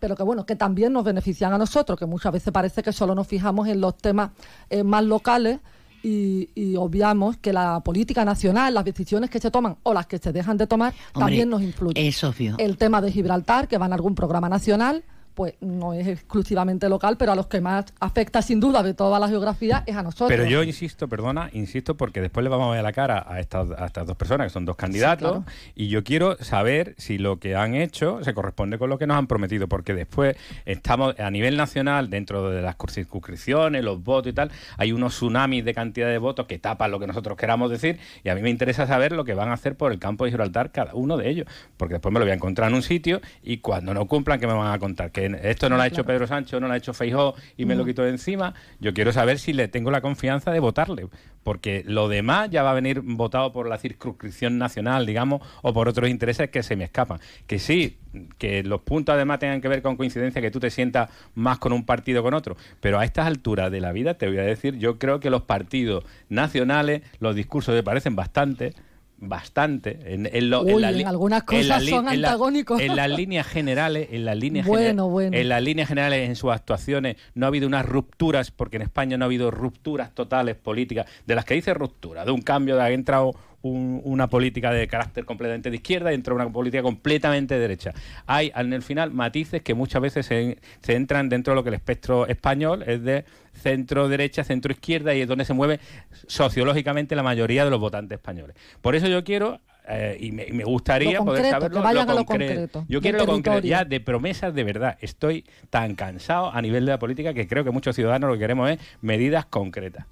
S8: pero que bueno, que también nos benefician a nosotros, que muchas veces parece que solo nos fijamos en los temas eh, más locales y, y obviamos que la política nacional, las decisiones que se toman o las que se dejan de tomar,
S3: Hombre,
S8: también nos influyen.
S3: Es obvio.
S8: El tema de Gibraltar, que va en algún programa nacional, pues no es exclusivamente local, pero a los que más afecta sin duda de toda la geografía es a nosotros.
S10: Pero yo insisto, perdona, insisto porque después le vamos a ver la cara a estas, a estas dos personas, que son dos candidatos, y yo quiero saber si lo que han hecho se corresponde con lo que nos han prometido, porque después estamos a nivel nacional, dentro de las circunscripciones, los votos y tal, hay unos tsunamis de cantidad de votos que tapan lo que nosotros queramos decir, y a mí me interesa saber lo que van a hacer por el campo de Gibraltar cada uno de ellos, porque después me lo voy a encontrar en un sitio y cuando no cumplan, ¿qué me van a contar? Que esto no lo ha hecho Pedro Sánchez, no lo ha hecho Feijó y me lo
S11: No.
S10: quito de encima. Yo quiero saber si le tengo la confianza de votarle, porque lo demás ya va a venir votado por la circunscripción nacional, digamos, o por otros intereses que se me escapan. Que sí, que los puntos además tengan que ver con coincidencia, que tú te sientas más con un partido que con otro, pero a estas alturas de la vida te voy a decir, yo creo que los partidos nacionales, los discursos me parecen bastante bastante en, en lo-
S8: Uy,
S10: la
S8: en
S10: li-
S8: algunas
S10: la
S8: cosas son
S10: la-
S8: antagónicos.
S10: en las líneas generales en las líneas
S8: Bueno,
S10: genera-
S8: bueno.
S10: en las líneas generales en sus actuaciones no ha habido unas rupturas porque en España no ha habido rupturas totales políticas de las que dice ruptura de un cambio de ha entrado un- una política de carácter completamente de izquierda y entra una política completamente de derecha. Hay en el final matices que muchas veces se, se entran dentro de lo que el espectro español es de centro derecha, centro izquierda y es donde se mueve sociológicamente la mayoría de los votantes españoles. Por eso yo quiero eh, y, me, y me gustaría
S8: Lo
S10: poder
S8: concreto,
S10: saberlo.
S8: que vayan
S10: lo
S8: a lo
S10: concreto.
S8: concreto,
S10: Yo quiero lo concreto, ya de promesas de verdad. Estoy tan cansado a nivel de la política que creo que muchos ciudadanos lo que queremos es medidas concretas.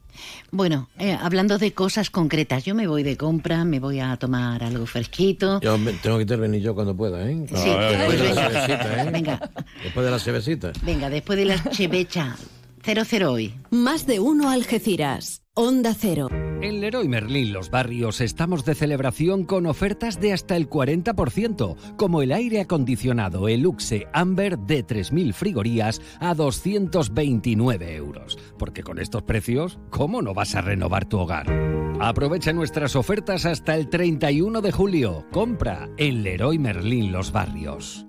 S3: Bueno, eh, hablando de cosas concretas, yo me voy de compra, me voy a tomar algo fresquito.
S9: Yo me- tengo que intervenir yo cuando pueda, ¿eh?
S3: Sí,
S9: Después de la cervecita, ¿eh?
S3: Venga.
S9: Después de la cervecita.
S3: Venga, después de la chevecha, 0-0 hoy.
S2: Más de uno Algeciras. Onda Cero.
S4: En Leroy Merlin Los Barrios estamos de celebración con ofertas de hasta el 40%, como el aire acondicionado Eluxe Amber de 3.000 frigorías a 229 euros. Porque con estos precios, ¿cómo no vas a renovar tu hogar? Aprovecha nuestras ofertas hasta el 31 de julio. Compra en Leroy Merlin Los Barrios.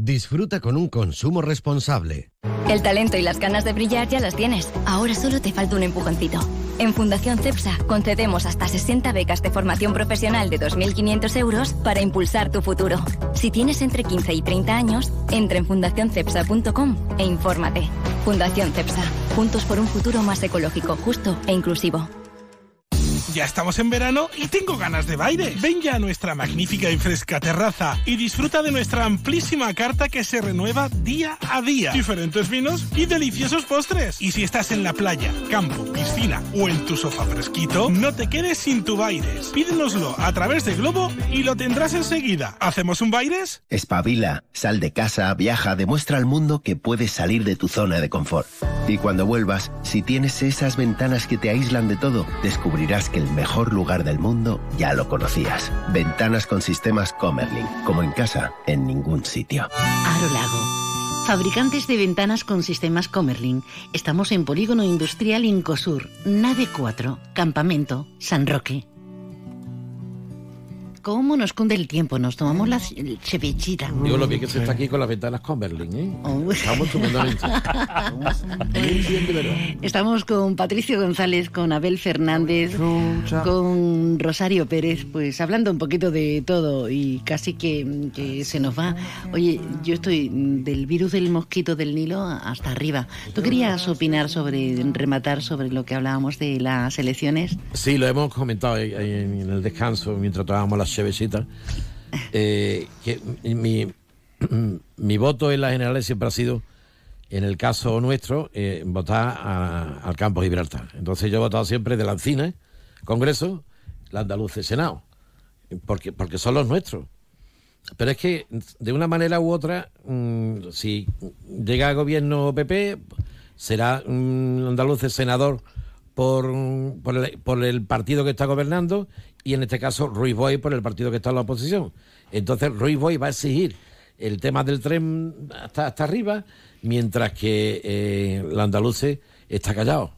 S12: Disfruta con un consumo responsable.
S13: El talento y las ganas de brillar ya las tienes. Ahora solo te falta un empujoncito. En Fundación CEPSA concedemos hasta 60 becas de formación profesional de 2.500 euros para impulsar tu futuro. Si tienes entre 15 y 30 años, entra en fundacioncepsa.com e infórmate. Fundación CEPSA. Juntos por un futuro más ecológico, justo e inclusivo.
S14: Ya estamos en verano y tengo ganas de baile. Ven ya a nuestra magnífica y fresca terraza y disfruta de nuestra amplísima carta que se renueva día a día. Diferentes vinos y deliciosos postres. Y si estás en la playa, campo, piscina o en tu sofá fresquito, no te quedes sin tu Baires. Pídenoslo a través de Globo y lo tendrás enseguida. ¿Hacemos un Baires?
S15: Espabila, sal de casa, viaja, demuestra al mundo que puedes salir de tu zona de confort. Y cuando vuelvas, si tienes esas ventanas que te aíslan de todo, descubrirás que el mejor lugar del mundo ya lo conocías. Ventanas con sistemas Comerlin, como en casa, en ningún sitio.
S3: Aro Lago. Fabricantes de ventanas con sistemas Comerlin. Estamos en Polígono Industrial Incosur, Nave 4, Campamento, San Roque. ¿Cómo nos cunde el tiempo? Nos tomamos la chevechita.
S9: Digo lo bien que se está aquí con las ventanas Converlin, ¿eh?
S3: Oh.
S9: Estamos estupendamente.
S3: Estamos con Patricio González, con Abel Fernández, con Rosario Pérez, pues hablando un poquito de todo y casi que, que se nos va. Oye, yo estoy del virus del mosquito del Nilo hasta arriba. ¿Tú querías opinar sobre, rematar sobre lo que hablábamos de las elecciones?
S9: Sí, lo hemos comentado en el descanso mientras tomábamos chevesitas. Eh, que mi, mi voto en las generales siempre ha sido, en el caso nuestro, eh, votar al campo Gibraltar. Entonces yo he votado siempre de la Encina, Congreso, la Andaluce, Senado, porque, porque son los nuestros. Pero es que, de una manera u otra, mm, si llega gobierno PP, será un andaluz senador por, por, el, partido que está gobernando y en este caso Ruiz Boy por el partido que está en la oposición. Entonces Ruiz Boy va a exigir el tema del tren hasta, hasta arriba, mientras que eh, el andaluce está callado.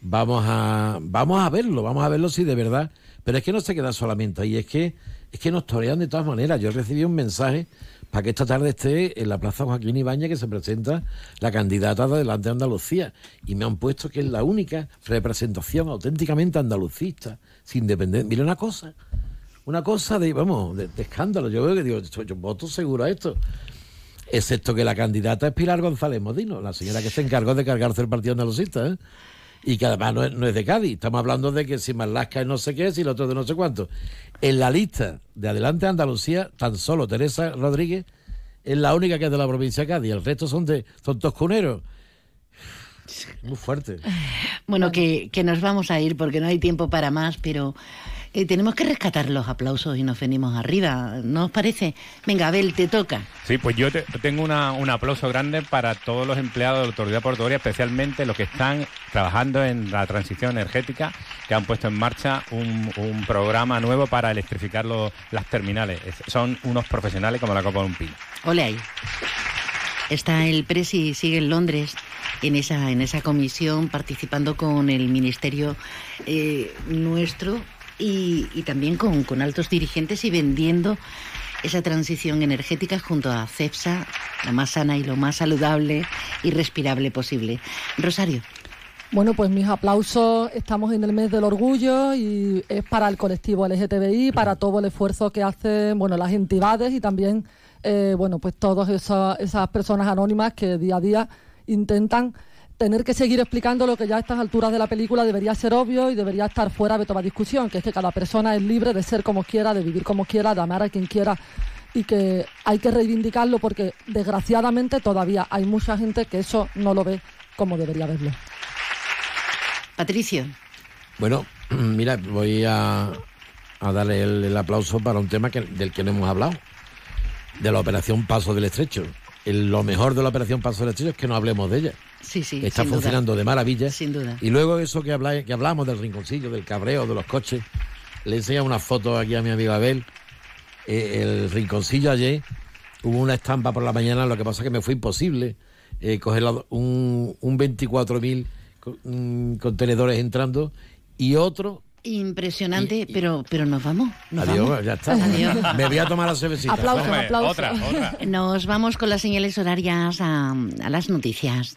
S9: Vamos a, vamos a verlo, vamos a verlo si de verdad. Pero es que no se queda solamente ahí, es que, es que nos torean de todas maneras. Yo recibí un mensaje para que esta tarde esté en la Plaza Joaquín Ibañez que se presenta la candidata de Adelante Andalucía. Y me han puesto que es la única representación auténticamente andalucista, sin dependencia. Mira una cosa, una cosa de, vamos, de, escándalo. Yo veo que digo, yo voto seguro a esto. Excepto que la candidata es Pilar González Modino, la señora que se encargó de cargarse el partido andalucista, ¿eh? Y que además no es, de Cádiz. Estamos hablando de que si Marlasca es no sé qué, si el otro de no sé cuánto. En la lista de Adelante Andalucía, tan solo Teresa Rodríguez es la única que es de la provincia de Cádiz. El resto son de son toscuneros. Muy fuerte.
S3: Bueno, que, que nos vamos a ir porque no hay tiempo para más, pero eh, tenemos que rescatar los aplausos y nos venimos arriba, ¿no os parece? Venga, Abel, te toca.
S10: Sí, pues yo te- tengo una- un aplauso grande para todos los empleados de la Autoridad Portuaria, especialmente los que están trabajando en la transición energética, que han puesto en marcha un, un programa nuevo para electrificar los- las terminales. Es- son unos profesionales como la copa de un pino.
S3: Ole ahí. Está el Presi, sigue en Londres, en esa, en esa comisión, participando con el Ministerio eh, nuestro y, también con, altos dirigentes y vendiendo esa transición energética junto a CEPSA, la más sana y lo más saludable y respirable posible. Rosario.
S8: Bueno, pues mis aplausos, estamos en el mes del orgullo y es para el colectivo LGTBI, para todo el esfuerzo que hacen, bueno, las entidades y también, eh, bueno, pues todas esas personas anónimas que día a día intentan tener que seguir explicando lo que ya a estas alturas de la película debería ser obvio y debería estar fuera de toda discusión, que es que cada persona es libre de ser como quiera, de vivir como quiera, de amar a quien quiera y que hay que reivindicarlo porque desgraciadamente todavía hay mucha gente que eso no lo ve como debería verlo.
S3: Patricio.
S9: Bueno, mira, voy a, a darle el, el aplauso para un tema que, del que no hemos hablado, de la operación Paso del Estrecho. El- lo mejor de la operación Paso del Estrecho es que no hablemos de ella.
S3: Sí, sí.
S9: que está
S3: duda.
S9: funcionando de maravilla.
S3: Sin duda.
S9: Y luego eso que, habla, que hablamos del rinconcillo, del cabreo, de los coches. Le enseña una foto aquí a mi amigo Abel. Eh, el rinconcillo ayer hubo una estampa por la mañana, lo que pasa es que me fue imposible eh, coger la- un, un 24.000 co- mm, contenedores entrando y otro.
S3: Impresionante, pero, pero nos vamos. Nos
S9: Adiós,
S3: vamos.
S9: ya está.
S3: Adiós.
S9: Me voy a tomar la cervecita.
S3: Aplausos,
S9: Hombre,
S3: aplausos.
S9: Otra, otra.
S3: Nos vamos con las señales horarias a, a las noticias.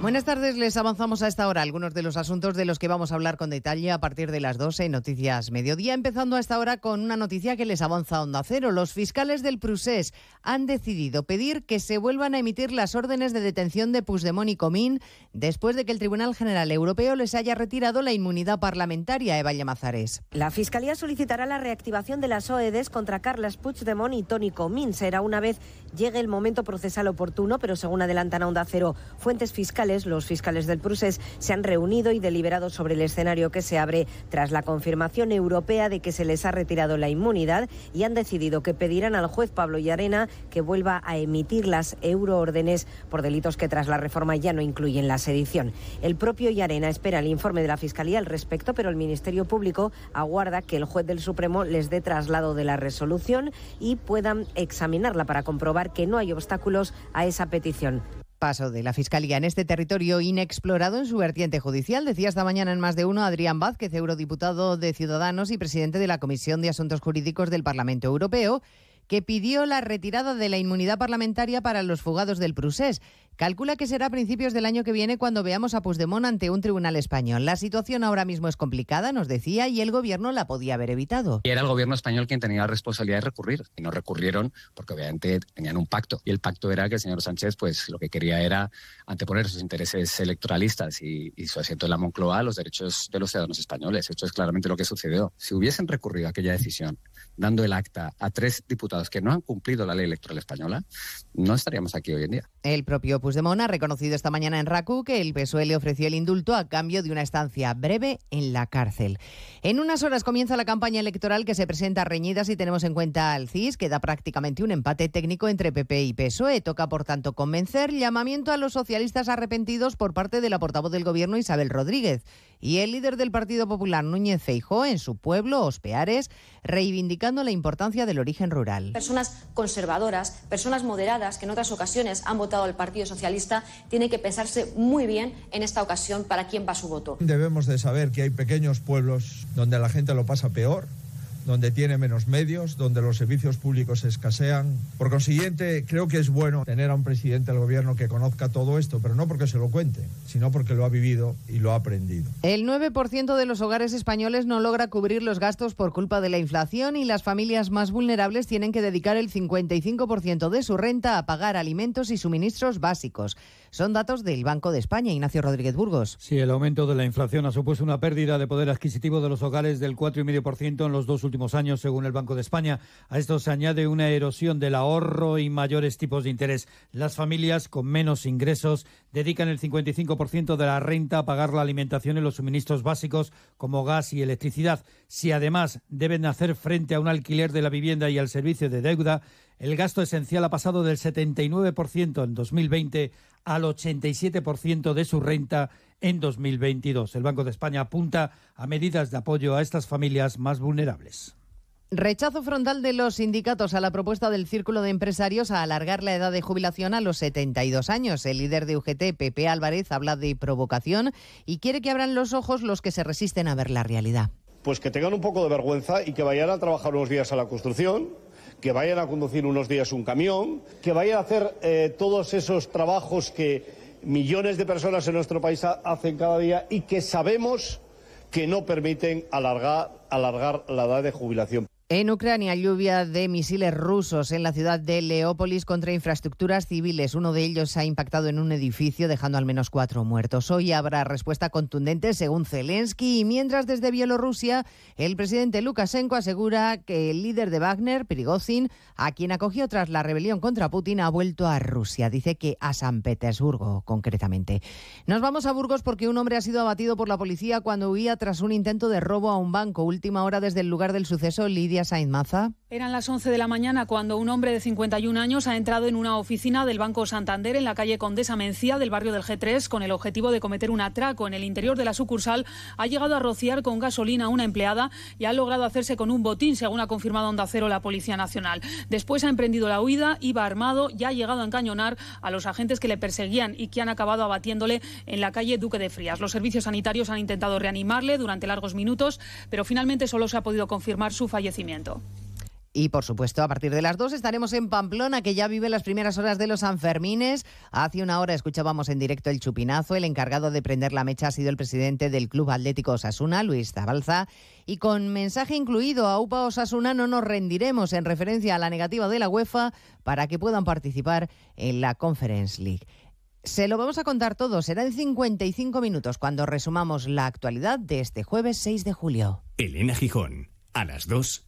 S16: Buenas tardes, les avanzamos a esta hora algunos de los asuntos de los que vamos a hablar con detalle a partir de las 12 en Noticias Mediodía, empezando a esta hora con una noticia que les avanza Onda Cero. Los fiscales del Prusés han decidido pedir que se vuelvan a emitir las órdenes de detención de Puigdemont y Comín después de que el Tribunal General Europeo les haya retirado la inmunidad parlamentaria, Eva Llamazares.
S17: La Fiscalía solicitará la reactivación de las OEDs contra Carles Puigdemont y Toni Comín. Será una vez llegue el momento procesal oportuno, pero según adelantan a Onda Cero fuentes fiscales, los fiscales del Prusés se han reunido y deliberado sobre el escenario que se abre tras la confirmación europea de que se les ha retirado la inmunidad y han decidido que pedirán al juez Pablo Llarena que vuelva a emitir las euroórdenes por delitos que tras la reforma ya no incluyen la sedición. El propio Llarena espera el informe de la Fiscalía al respecto, pero el Ministerio Público aguarda que el juez del Supremo les dé traslado de la resolución y puedan examinarla para comprobar que no hay obstáculos a esa petición.
S16: Paso de la Fiscalía en este territorio inexplorado en su vertiente judicial, decía esta mañana en más de uno Adrián Vázquez, eurodiputado de Ciudadanos y presidente de la Comisión de Asuntos Jurídicos del Parlamento Europeo, que pidió la retirada de la inmunidad parlamentaria para los fugados del Prusés. Calcula que será a principios del año que viene cuando veamos a Puigdemont ante un tribunal español. La situación ahora mismo es complicada, nos decía, y el gobierno la podía haber evitado.
S18: Y era el gobierno español quien tenía la responsabilidad de recurrir. Y no recurrieron porque obviamente tenían un pacto. Y el pacto era que el señor Sánchez pues lo que quería era anteponer sus intereses electoralistas y, y su asiento en la Moncloa a los derechos de los ciudadanos españoles. Esto es claramente lo que sucedió. Si hubiesen recurrido a aquella decisión dando el acta a tres diputados que no han cumplido la ley electoral española, no estaríamos aquí hoy en día.
S16: El propio Puigdemont ha reconocido esta mañana en RACU que el PSOE le ofreció el indulto a cambio de una estancia breve en la cárcel. En unas horas comienza la campaña electoral que se presenta reñida si tenemos en cuenta al CIS, que da prácticamente un empate técnico entre PP y PSOE. Toca, por tanto, convencer llamamiento a los socialistas arrepentidos por parte de la portavoz del Gobierno, Isabel Rodríguez. Y el líder del Partido Popular, Núñez Feijó, en su pueblo, Ospeares, reivindicando la importancia del origen rural.
S19: Personas conservadoras, personas moderadas que en otras ocasiones han votado al Partido Socialista, tienen que pensarse muy bien en esta ocasión para quién va su voto.
S20: Debemos de saber que hay pequeños pueblos donde la gente lo pasa peor, donde tiene menos medios, donde los servicios públicos escasean. Por consiguiente, creo que es bueno tener a un presidente del gobierno que conozca todo esto, pero no porque se lo cuente, sino porque lo ha vivido y lo ha aprendido.
S16: El 9% de los hogares españoles no logra cubrir los gastos por culpa de la inflación y las familias más vulnerables tienen que dedicar el 55% de su renta a pagar alimentos y suministros básicos. Son datos del Banco de España, Ignacio Rodríguez Burgos.
S21: Sí, el aumento de la inflación ha supuesto una pérdida de poder adquisitivo de los hogares del 4,5% en los dos últimos años, según el Banco de España. A esto se añade una erosión del ahorro y mayores tipos de interés. Las familias con menos ingresos dedican el 55% de la renta a pagar la alimentación y los suministros básicos como gas y electricidad. Si además deben hacer frente a un alquiler de la vivienda y al servicio de deuda, el gasto esencial ha pasado del 79% en 2020 al 87% de su renta en 2022. El Banco de España apunta a medidas de apoyo a estas familias más vulnerables.
S16: Rechazo frontal de los sindicatos a la propuesta del Círculo de Empresarios a alargar la edad de jubilación a los 72 años. El líder de UGT, Pepe Álvarez, habla de provocación y quiere que abran los ojos los que se resisten a ver la realidad.
S22: pues que tengan un poco de vergüenza y que vayan a trabajar unos días a la construcción, que vayan a conducir unos días un camión, que vayan a hacer eh, todos esos trabajos que millones de personas en nuestro país ha- hacen cada día y que sabemos que no permiten alargar la edad de jubilación.
S16: En Ucrania, lluvia de misiles rusos en la ciudad de Leópolis contra infraestructuras civiles. Uno de ellos ha impactado en un edificio, dejando al menos cuatro muertos. Hoy habrá respuesta contundente, según Zelensky. Y mientras desde Bielorrusia, el presidente Lukashenko asegura que el líder de Wagner, Prigozhin, a quien acogió tras la rebelión contra Putin, ha vuelto a Rusia. Dice que a San Petersburgo, concretamente. Nos vamos a Burgos porque un hombre ha sido abatido por la policía cuando huía tras un intento de robo a un banco. Última hora desde el lugar del suceso, Lidia Sainz Maza.
S23: Eran las 11 de la mañana cuando un hombre de 51 años ha entrado en una oficina del Banco Santander en la calle Condesa Mencía del barrio del G3 con el objetivo de cometer un atraco. En el interior de la sucursal ha llegado a rociar con gasolina a una empleada y ha logrado hacerse con un botín, según ha confirmado Onda Cero la Policía Nacional. Después ha emprendido la huida, iba armado y ha llegado a encañonar a los agentes que le perseguían y que han acabado abatiéndole en la calle Duque de Frías. Los servicios sanitarios han intentado reanimarle durante largos minutos, pero finalmente solo se ha podido confirmar su fallecimiento.
S16: Y por supuesto, a partir de las 2 estaremos en Pamplona, que ya vive las primeras horas de los Sanfermines. Hace una hora escuchábamos en directo el chupinazo. El encargado de prender la mecha ha sido el presidente del Club Atlético Osasuna, Luis Zabalza. Y con mensaje incluido a UPA Osasuna no nos rendiremos en referencia a la negativa de la UEFA para que puedan participar en la Conference League. Se lo vamos a contar todo. Será en 55 minutos cuando resumamos la actualidad de este jueves 6 de julio.
S24: Elena Gijón, a las 2,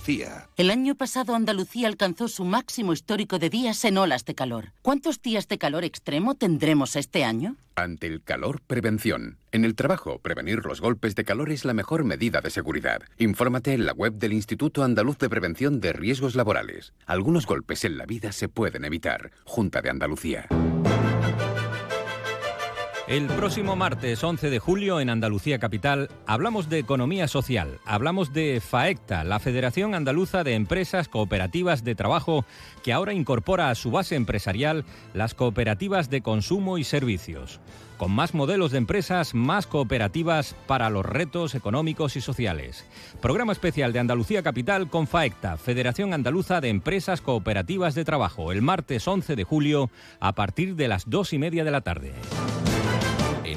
S25: Andalucía.
S26: El año pasado Andalucía alcanzó su máximo histórico de días en olas de calor. ¿Cuántos días de calor extremo tendremos este año?
S25: Ante el calor, prevención. En el trabajo, prevenir los golpes de calor es la mejor medida de seguridad. Infórmate en la web del Instituto Andaluz de Prevención de Riesgos Laborales. Algunos golpes en la vida se pueden evitar. Junta de Andalucía.
S4: El próximo martes 11 de julio en Andalucía Capital hablamos de economía social, hablamos de FAECTA, la Federación Andaluza de Empresas Cooperativas de Trabajo, que ahora incorpora a su base empresarial las cooperativas de consumo y servicios. Con más modelos de empresas, más cooperativas para los retos económicos y sociales. Programa especial de Andalucía Capital con FAECTA, Federación Andaluza de Empresas Cooperativas de Trabajo, el martes 11 de julio a partir de las dos y media de la tarde.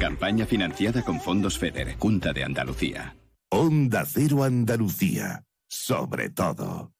S27: Campaña financiada con fondos FEDER, Junta de Andalucía.
S28: Onda Cero Andalucía. Sobre todo.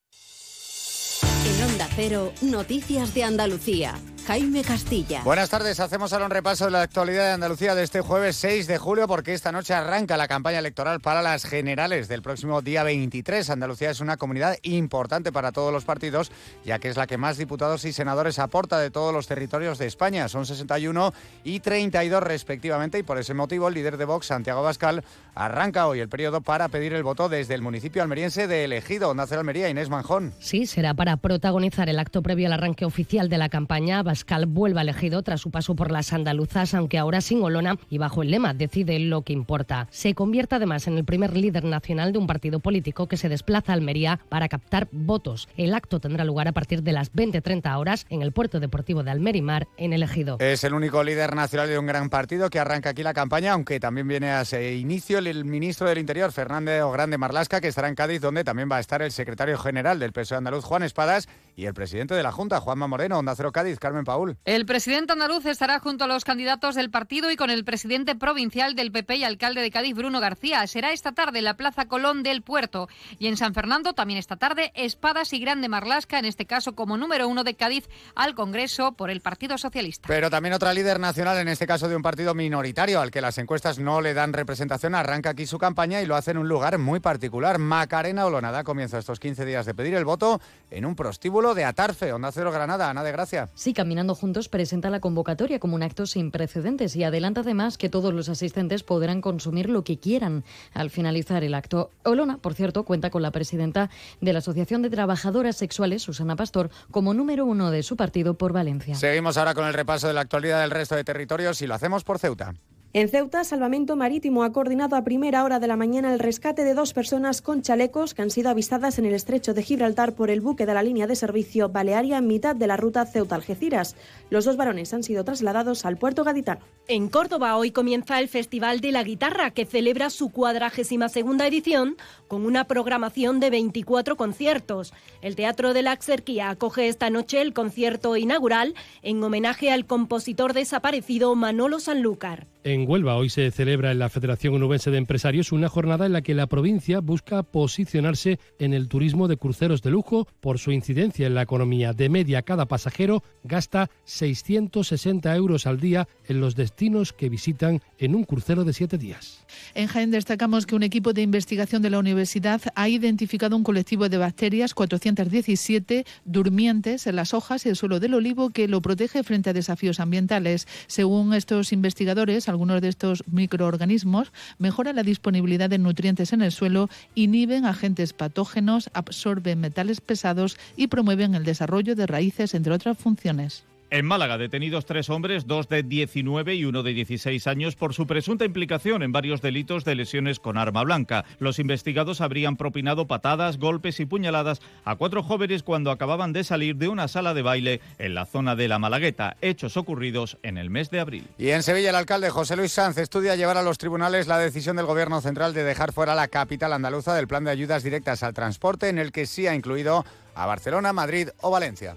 S2: En Onda Cero, Noticias de Andalucía. Jaime Castilla.
S29: Buenas tardes, hacemos ahora un repaso de la actualidad de Andalucía de este jueves 6 de julio porque esta noche arranca la campaña electoral para las generales del próximo día 23. Andalucía es una comunidad importante para todos los partidos ya que es la que más diputados y senadores aporta de todos los territorios de España. Son 61 y 32 respectivamente y por ese motivo el líder de Vox, Santiago Bascal, arranca hoy el periodo para pedir el voto desde el municipio almeriense de Elegido, donde hace Almería, Inés Manjón.
S30: Sí, será para protagonizar el acto previo al arranque oficial de la campaña. Abascal vuelve elegido tras su paso por las andaluzas, aunque ahora sin Olona y bajo el lema Decide lo que importa. Se convierte además en el primer líder nacional de un partido político que se desplaza a Almería para captar votos. El acto tendrá lugar a partir de las 20-30 horas en el puerto deportivo de Almerimar, en el Ejido.
S29: Es el único líder nacional de un gran partido que arranca aquí la campaña, aunque también viene a ese inicio el ministro del Interior, Fernández Grande Marlasca, que estará en Cádiz, donde también va a estar el secretario general del PSOE andaluz, Juan Espadas, y el presidente de la Junta, Juanma Moreno, Onda Cero Cádiz, Carmen Paul.
S31: El presidente andaluz estará junto a los candidatos del partido y con el presidente provincial del PP y alcalde de Cádiz, Bruno García. Será esta tarde en la Plaza Colón del Puerto. Y en San Fernando, también esta tarde, Espadas y Grande Marlasca, en este caso como número uno de Cádiz, al Congreso por el Partido Socialista.
S29: Pero también otra líder nacional, en este caso de un partido minoritario, al que las encuestas no le dan representación, arranca aquí su campaña y lo hace en un lugar muy particular. Macarena Olonada comienza estos 15 días de pedir el voto en un prostíbulo de Atarfe, Onda Cero Granada. Ana de Gracia.
S32: Sí, Caminando Juntos presenta la convocatoria como un acto sin precedentes y adelanta además que todos los asistentes podrán consumir lo que quieran al finalizar el acto. Olona, por cierto, cuenta con la presidenta de la Asociación de Trabajadoras Sexuales, Susana Pastor, como número uno de su partido por Valencia.
S29: Seguimos ahora con el repaso de la actualidad del resto de territorios y lo hacemos por Ceuta.
S33: En Ceuta, Salvamento Marítimo ha coordinado a primera hora de la mañana el rescate de dos personas con chalecos que han sido avistadas en el estrecho de Gibraltar por el buque de la línea de servicio Balearia en mitad de la ruta Ceuta-Algeciras. Los dos varones han sido trasladados al puerto gaditano.
S34: En Córdoba hoy comienza el Festival de la Guitarra, que celebra su cuadragésima segunda edición con una programación de 24 conciertos. El Teatro de la Axerquía acoge esta noche el concierto inaugural en homenaje al compositor desaparecido Manolo Sanlúcar.
S35: En Huelva hoy se celebra en la Federación Onubense de Empresarios una jornada en la que la provincia busca posicionarse en el turismo de cruceros de lujo por su incidencia en la economía. De media, cada pasajero gasta 660 euros al día en los destinos que visitan en un crucero de siete días.
S36: En Jaén destacamos que un equipo de investigación de la universidad ha identificado un colectivo de bacterias 417 durmientes en las hojas y el suelo del olivo que lo protege frente a desafíos ambientales. Según estos investigadores, algunos de estos microorganismos mejoran la disponibilidad de nutrientes en el suelo, inhiben agentes patógenos, absorben metales pesados y promueven el desarrollo de raíces, entre otras funciones.
S37: En Málaga, detenidos tres hombres, dos de 19 y uno de 16 años, por su presunta implicación en varios delitos de lesiones con arma blanca. Los investigados habrían propinado patadas, golpes y puñaladas a cuatro jóvenes cuando acababan de salir de una sala de baile en la zona de la Malagueta, hechos ocurridos en el mes de abril.
S29: Y en Sevilla, el alcalde José Luis Sanz estudia llevar a los tribunales la decisión del Gobierno central de dejar fuera la capital andaluza del plan de ayudas directas al transporte, en el que sí ha incluido a Barcelona, Madrid o Valencia.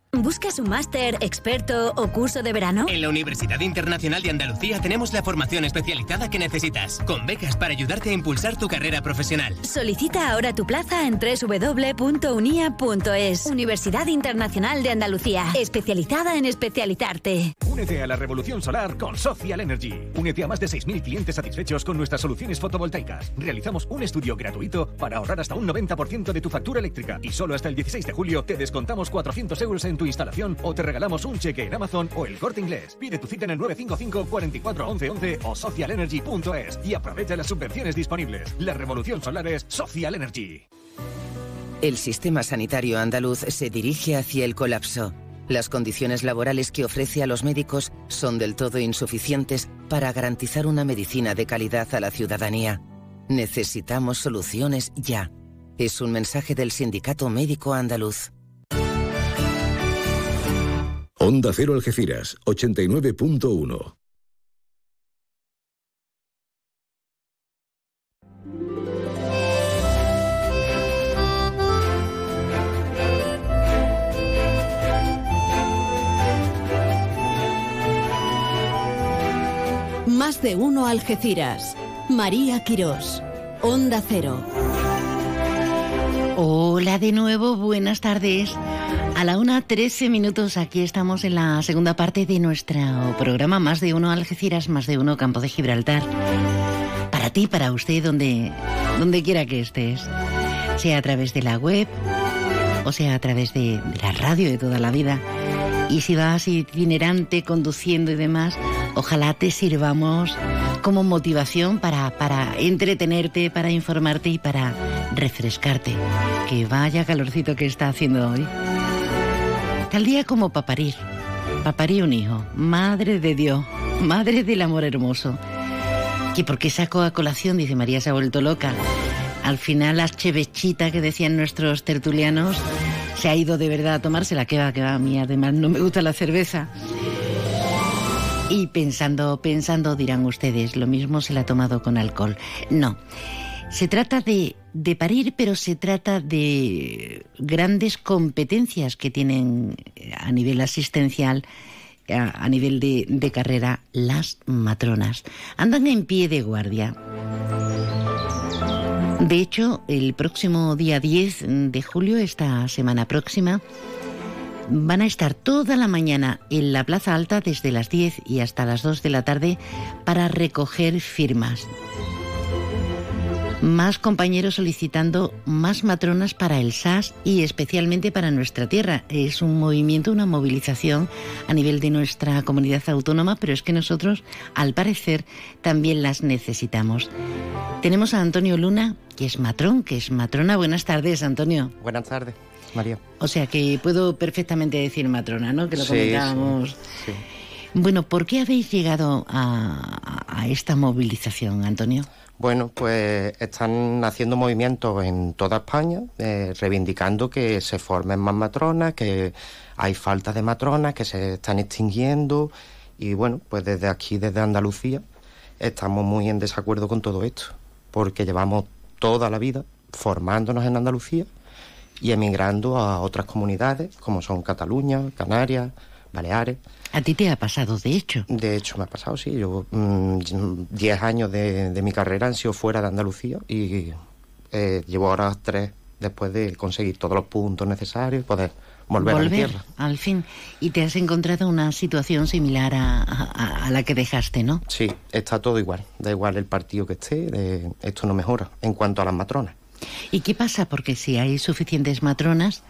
S38: ¿Buscas un máster, experto o curso de verano?
S39: En la Universidad Internacional de Andalucía tenemos la formación especializada que necesitas, con becas para ayudarte a impulsar tu carrera profesional.
S38: Solicita ahora tu plaza en www.unia.es. Universidad Internacional de Andalucía, especializada en especializarte.
S40: Únete a la revolución solar con Social Energy. Únete a más de 6.000 clientes satisfechos con nuestras soluciones fotovoltaicas. Realizamos un estudio gratuito para ahorrar hasta un 90% de tu factura eléctrica y solo hasta el 16 de julio te descontamos 400 euros en tu instalación o te regalamos un cheque en Amazon o el corte inglés. Pide tu cita en el 955 44 11 11 o socialenergy.es y aprovecha las subvenciones disponibles. La revolución solar es Social Energy.
S41: El sistema sanitario andaluz se dirige hacia el colapso. Las condiciones laborales que ofrece a los médicos son del todo insuficientes para garantizar una medicina de calidad a la ciudadanía. Necesitamos soluciones ya. Es un mensaje del Sindicato Médico Andaluz.
S42: Onda Cero Algeciras, 89.1.
S2: Más de uno Algeciras. María Quirós. Onda Cero.
S43: Hola de nuevo, buenas tardes. A la una, 13 minutos, aquí estamos en la segunda parte de nuestro programa Más de uno Algeciras, Más de uno Campo de Gibraltar. Para ti, para usted, donde, donde quiera que estés. Sea a través de la web o sea a través de, de la radio de toda la vida. Y si vas itinerante, conduciendo y demás,
S3: Ojalá te sirvamos como motivación para, para entretenerte, para informarte y para refrescarte. Que vaya calorcito que está haciendo hoy. Tal día como para parir. Un hijo. Madre de Dios. Madre del amor hermoso. ¿Y por qué saco a colación? Dice María se ha vuelto loca. Al final la chevechita que decían nuestros tertulianos se ha ido de verdad a tomársela. Que va, que va, a mí además no me gusta la cerveza. Y pensando, pensando, dirán ustedes, lo mismo se la ha tomado con alcohol. No. Se trata de, de, parir, pero se trata de grandes competencias que tienen a nivel asistencial, a, a nivel de, de carrera, las matronas. Andan en pie de guardia. De hecho, el próximo día 10 de julio, esta semana próxima, van a estar toda la mañana en la Plaza Alta desde las 10 y hasta las 2 de la tarde para recoger firmas. Más compañeros solicitando más matronas para el SAS y especialmente para nuestra tierra. Es un movimiento, una movilización a nivel de nuestra comunidad autónoma, pero es que nosotros, al parecer, también las necesitamos. Tenemos a Antonio Luna, que es matrón, que es matrona. Buenas tardes, Antonio.
S44: Buenas tardes, María.
S3: O sea que puedo perfectamente decir matrona, ¿no? Que lo
S44: Sí,
S3: comentábamos.
S44: sí, sí.
S3: Bueno, ¿por qué habéis llegado a, a esta movilización, Antonio?
S44: Bueno, pues están haciendo movimientos en toda España, eh, reivindicando que se formen más matronas, que hay falta de matronas, que se están extinguiendo. Y bueno, pues desde aquí, desde Andalucía, estamos muy en desacuerdo con todo esto, porque llevamos toda la vida formándonos en Andalucía y emigrando a otras comunidades, como son Cataluña, Canarias, Baleares.
S3: A ti te ha pasado, de hecho.
S44: De hecho, me ha pasado, sí. Yo, mm, 10 años de, de mi carrera han sido fuera de Andalucía y eh, llevo ahora tres después de conseguir todos los puntos necesarios y poder volver, a mi tierra.
S3: al fin. Y te has encontrado una situación similar a, a- a la que dejaste, ¿no?
S44: Sí, está todo igual. Da igual el partido que esté, eh, esto no mejora en cuanto a las matronas.
S3: ¿Y qué pasa? Porque si hay suficientes matronas,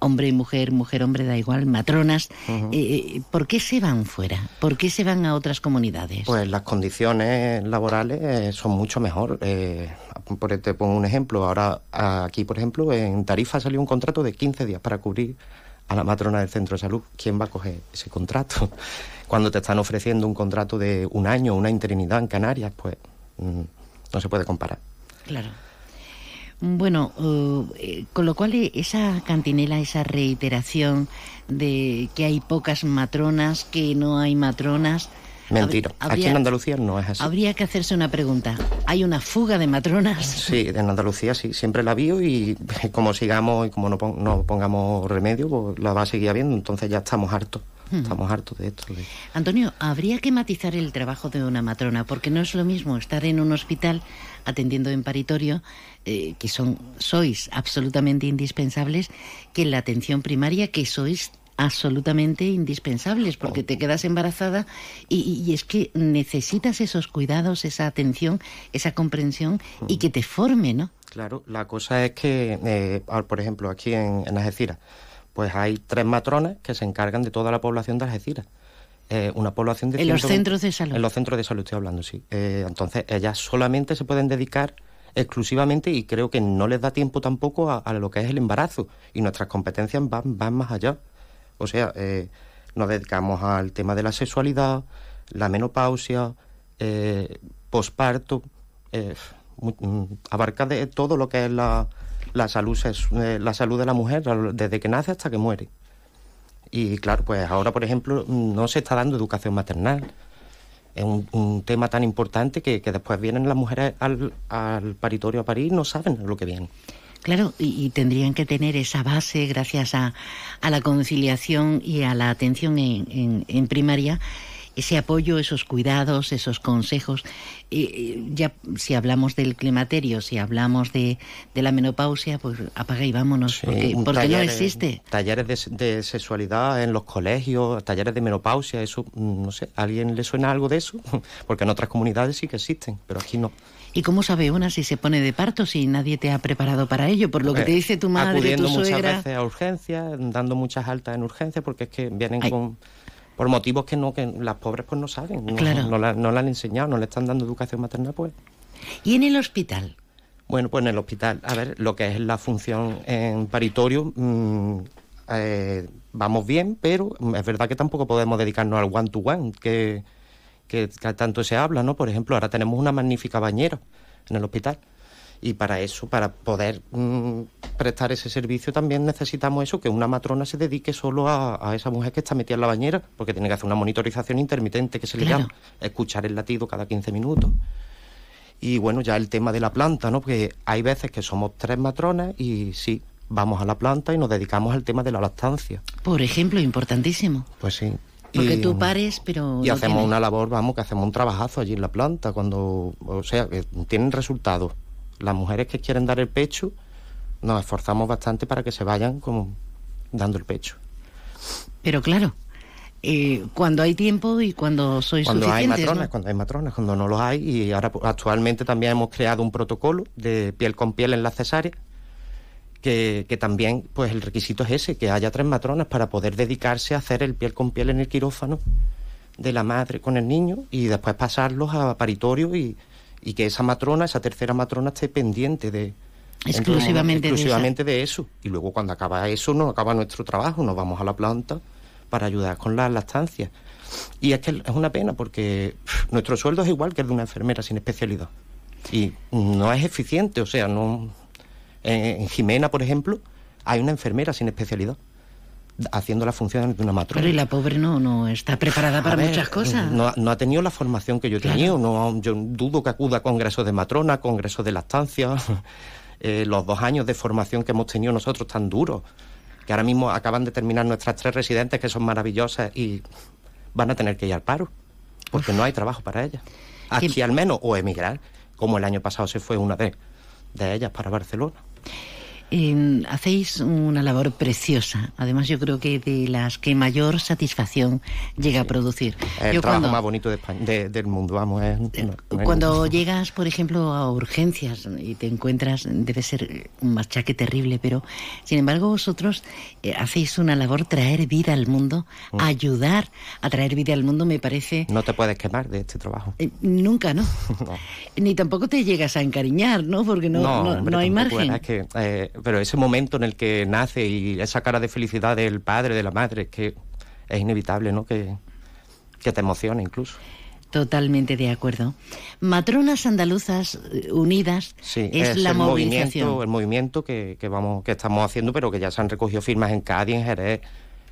S3: hombre y mujer, mujer, hombre, da igual, matronas, eh, ¿por qué se van fuera? ¿Por qué se van a otras comunidades?
S44: Pues las condiciones laborales eh, son mucho mejor. Eh, por, te pongo un ejemplo. Ahora, aquí, por ejemplo, en Tarifa salió un contrato de 15 días para cubrir a la matrona del centro de salud. ¿Quién va a coger ese contrato? Cuando te están ofreciendo un contrato de un año, una interinidad en Canarias, pues mm, no se puede comparar.
S3: Claro. Bueno, eh, con lo cual eh, esa cantinela, esa reiteración de que hay pocas matronas, que no hay matronas.
S44: Mentira.
S3: hab-
S44: Aquí en Andalucía no es así.
S3: Habría que hacerse una pregunta. ¿Hay una fuga de matronas?
S44: Sí, en Andalucía sí, siempre la vio y como sigamos y como no, pon- no pongamos remedio, pues la va a seguir habiendo. Entonces ya estamos hartos. Estamos hartos de esto. de-
S3: Antonio, habría que matizar el trabajo de una matrona, porque no es lo mismo estar en un hospital atendiendo en paritorio, eh, que son, sois absolutamente indispensables, que en la atención primaria, que sois absolutamente indispensables, porque te quedas embarazada y, y es que necesitas esos cuidados, esa atención, esa comprensión y que te forme, ¿no?
S44: Claro, la cosa es que, eh, por ejemplo, aquí en, en Algeciras, pues hay tres matronas que se encargan de toda la población de Algeciras. Eh, una población de
S3: En los
S44: 120
S3: centros de salud.
S44: En los centros de salud estoy hablando, sí. Eh, entonces, ellas solamente se pueden dedicar exclusivamente y creo que no les da tiempo tampoco a, a lo que es el embarazo. Y nuestras competencias van, van más allá. O sea, eh, nos dedicamos al tema de la sexualidad, la menopausia, eh, posparto, mm, abarca de todo lo que es la, la salud eh, la salud de la mujer desde que nace hasta que muere. Y claro, pues ahora, por ejemplo, no se está dando educación maternal. Es un, tema tan importante que, que después vienen las mujeres al, al paritorio a parir y no saben lo que viene.
S3: Claro, y, tendrían que tener esa base gracias a, a la conciliación y a la atención en, en- en primaria, ese apoyo, esos cuidados, esos consejos. Eh, eh, ya si hablamos del climaterio, si hablamos de, de la menopausia, pues apaga y vámonos, porque, porque no
S44: talleres-
S3: existe.
S44: Talleres de, de sexualidad en los colegios, talleres de menopausia, eso, mm, no sé, ¿a alguien le suena algo de eso? Porque en otras comunidades sí que existen, pero aquí no.
S3: ¿Y cómo sabe una si se pone de parto si nadie te ha preparado para ello? Por lo que te
S44: Eh,
S3: dice tu madre,
S44: Acudiendo
S3: tu
S44: muchas
S3: suegra.
S44: veces a urgencias, dando muchas altas en urgencias, porque es que vienen
S3: Ay.
S44: con... por motivos que no que las pobres pues no saben, no,
S3: Claro.
S44: no, la, no la han enseñado, no le están dando educación materna, pues.
S3: ¿Y en el hospital?
S44: Bueno, pues en el hospital, a ver, lo que es la función en paritorio, mm, eh, vamos bien, pero es verdad que tampoco podemos dedicarnos al one-to-one, que, que, que tanto se habla, ¿no? Por ejemplo, ahora tenemos una magnífica bañera en el hospital. Y para eso, para poder mm, prestar ese servicio, también necesitamos eso, que una matrona se dedique solo a, a esa mujer que está metida en la bañera, porque tiene que hacer una monitorización intermitente, que se le llama, escuchar el latido cada 15 minutos. Y bueno, ya el tema de la planta, ¿no? Porque hay veces que somos tres matronas y sí, vamos a la planta y nos dedicamos al tema de la lactancia.
S3: Por ejemplo, importantísimo.
S44: Pues sí.
S3: Porque
S44: Y-
S3: tú pares, pero...
S44: y
S3: no
S44: hacemos
S3: tienes-
S44: una labor, vamos, que hacemos un trabajazo allí en la planta, cuando, o sea, que tienen resultados. Las mujeres que quieren dar el pecho, nos esforzamos bastante para que se vayan como dando el pecho.
S3: Pero claro, eh, cuando hay tiempo y cuando sois
S44: Cuando hay matronas,
S3: ¿no?
S44: cuando hay matronas, cuando no los hay, y ahora pues, actualmente también hemos creado un protocolo de piel con piel en la cesárea, que, que también, pues el requisito es ese, que haya tres matronas para poder dedicarse a hacer el piel con piel en el quirófano de la madre con el niño y después pasarlos a paritorio y, y que esa matrona, esa tercera matrona esté pendiente de
S3: Exclusivamente de
S44: exclusivamente de eso. Y luego cuando acaba eso, no acaba nuestro trabajo, nos vamos a la planta para ayudar con la lactancia. Y es que es una pena porque pff, nuestro sueldo es igual que el de una enfermera sin especialidad. Y no es eficiente, o sea, no... En, en Jimena, por ejemplo, hay una enfermera sin especialidad haciendo las funciones de una matrona.
S3: Claro, y la pobre no, no está preparada para
S44: ver,
S3: muchas cosas.
S44: No, no ha tenido la formación que yo he
S3: Claro.
S44: tenido. No, yo dudo que acuda a congresos de matrona, congresos de lactancia. Eh, los dos años de formación que hemos tenido nosotros tan duros, que ahora mismo acaban de terminar nuestras tres residentes, que son maravillosas, y van a tener que ir al paro, porque no hay trabajo para ellas. Aquí al menos, o emigrar, como el año pasado se fue una de, de ellas para Barcelona.
S3: Eh, hacéis una labor preciosa. Además, yo creo que de las que mayor satisfacción llega a producir.
S44: El
S3: Yo
S44: trabajo
S3: cuando,
S44: más bonito de España- de- del mundo, vamos. es- no-
S3: cuando llegas, por ejemplo, a urgencias y te encuentras, debe ser un machaque terrible, pero sin embargo vosotros eh, hacéis una labor traer vida al mundo,
S44: Mm.
S3: ayudar a traer vida al mundo, me parece
S44: No te puedes quemar de este trabajo.
S3: eh, nunca, ¿no?
S44: No.
S3: Ni tampoco te llegas a encariñar, ¿no? Porque no, no,
S44: hombre,
S3: no hay margen.
S44: es que, eh, pero ese momento en el que nace y esa cara de felicidad del padre, de la madre, es que es inevitable, ¿no? Que, que te emociona incluso.
S3: Totalmente de acuerdo. Matronas andaluzas eh, unidas
S44: Sí,
S3: es, la
S44: el
S3: movilización.
S44: movimiento, el movimiento que, que vamos, que estamos haciendo, pero que ya se han recogido firmas en Cádiz, en Jerez,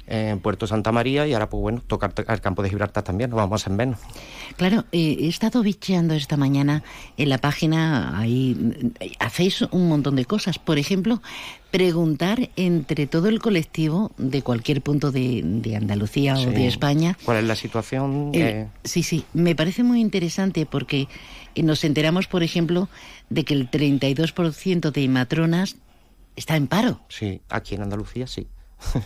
S44: en Puerto Santa María y ahora, pues bueno, tocar al campo de Gibraltar también, nos vamos en menos.
S3: Claro, eh, he estado bicheando esta mañana en la página, ahí eh, hacéis un montón de cosas. Por ejemplo, preguntar entre todo el colectivo de cualquier punto de, de Andalucía o de España.
S44: ¿Cuál es la situación?
S3: Eh,
S44: Eh,
S3: sí, sí, me parece muy interesante porque eh, nos enteramos, por ejemplo, de que el 32% de matronas está en paro.
S44: Sí, aquí en Andalucía sí.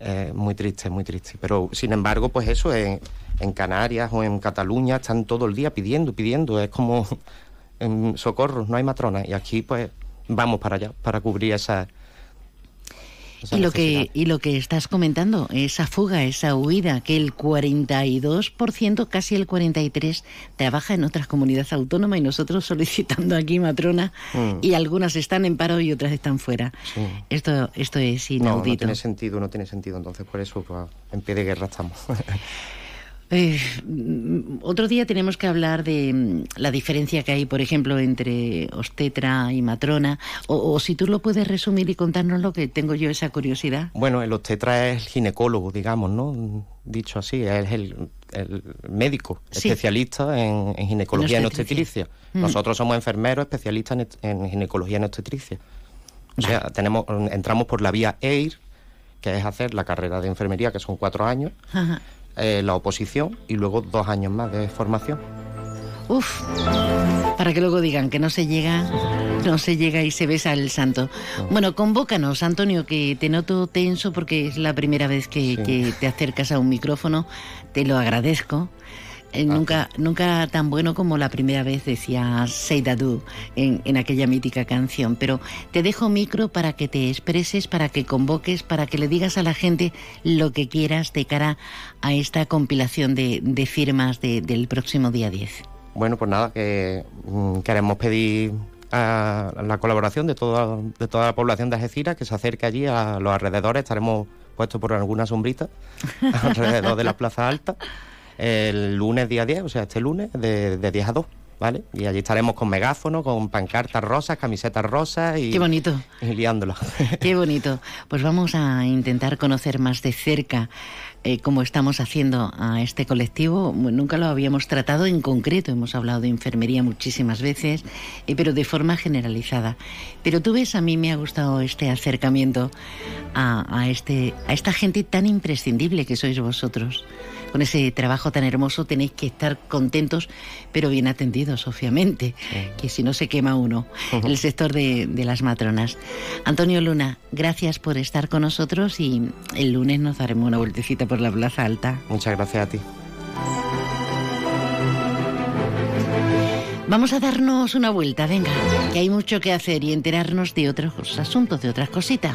S44: Eh, muy triste, muy triste. Pero sin embargo, pues eso, en, en Canarias o en Cataluña están todo el día pidiendo, pidiendo. Es como en socorro, no hay matrona. Y aquí, pues, vamos para allá, para cubrir esa.
S3: Y lo, que, y lo que estás comentando, esa fuga, esa huida, que el 42%, casi el 43%, trabaja en otras comunidades autónomas y nosotros solicitando aquí matrona
S44: Mm.
S3: y algunas están en paro y otras están fuera.
S44: Sí.
S3: Esto, esto es
S44: No,
S3: inaudito.
S44: no tiene sentido, no tiene sentido. Entonces, por eso, pues, en pie de guerra estamos.
S3: Eh, mm, otro día tenemos que hablar de mm, la diferencia que hay, por ejemplo, entre obstetra y matrona, o, o si tú lo puedes resumir y contarnos lo que tengo yo esa curiosidad.
S44: Bueno, el obstetra es el ginecólogo, digamos, ¿no? Dicho así, es el, el médico
S3: Sí.
S44: especialista en, en ginecología y en
S3: En obstetricia.
S44: obstetricia.
S3: Mm.
S44: Nosotros somos enfermeros especialistas en, en ginecología y en obstetricia. O sea, tenemos, entramos por la vía EIR, que es hacer la carrera de enfermería, que son cuatro años,
S3: Ajá.
S44: Eh, la oposición y luego dos años más de formación.
S3: Uf, para que luego digan que no se llega, no se llega y se besa el santo. Bueno, convócanos, Antonio, que te noto tenso porque es la primera vez que, que te acercas a un micrófono. Te lo agradezco. Eh, nunca, nunca tan bueno como la primera vez decía Seidadu en, en aquella mítica canción. Pero te dejo micro para que te expreses, para que convoques, para que le digas a la gente lo que quieras de cara a esta compilación de, de firmas de- del próximo día 10.
S44: Bueno, pues nada, que mm, queremos pedir a la colaboración de toda, de toda la población de Algeciras que se acerque allí a los alrededores. Estaremos puestos por alguna sombrita alrededor de la Plaza Alta el lunes día 10, o sea, este lunes de, de 10 a 2. ¿Vale? Y allí estaremos con megáfono, con pancartas rosas, camisetas rosas y...
S3: Qué bonito.
S44: Y liándolo.
S3: Qué bonito. Pues vamos a intentar conocer más de cerca eh, cómo estamos haciendo a este colectivo. Nunca lo habíamos tratado en concreto, hemos hablado de enfermería muchísimas veces, eh, pero de forma generalizada. Pero tú ves, a mí me ha gustado este acercamiento a, a este, a esta gente tan imprescindible que sois vosotros. Con ese trabajo tan hermoso tenéis que estar contentos, pero bien atendidos, obviamente, que si no se quema uno. El sector de, de las matronas. Antonio Luna, gracias por estar con nosotros y el lunes nos daremos una vueltecita por la Plaza Alta.
S44: Muchas gracias a ti.
S3: Vamos a darnos una vuelta, venga, que hay mucho que hacer y enterarnos de otros asuntos, de otras cositas.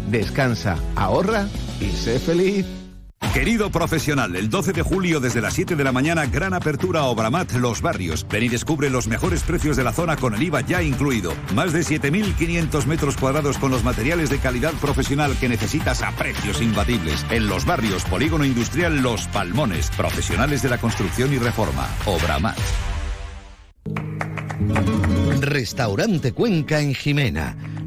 S28: Descansa, ahorra y sé feliz.
S45: Querido profesional, el 12 de julio desde las 7 de la mañana, gran apertura Obramat Los Barrios. Ven y descubre los mejores precios de la zona con el IVA ya incluido. Más de 7.500 metros cuadrados con los materiales de calidad profesional que necesitas a precios imbatibles. En Los Barrios, Polígono Industrial Los Palmones. Profesionales de la construcción y reforma. Obramat.
S46: Restaurante Cuenca en Jimena.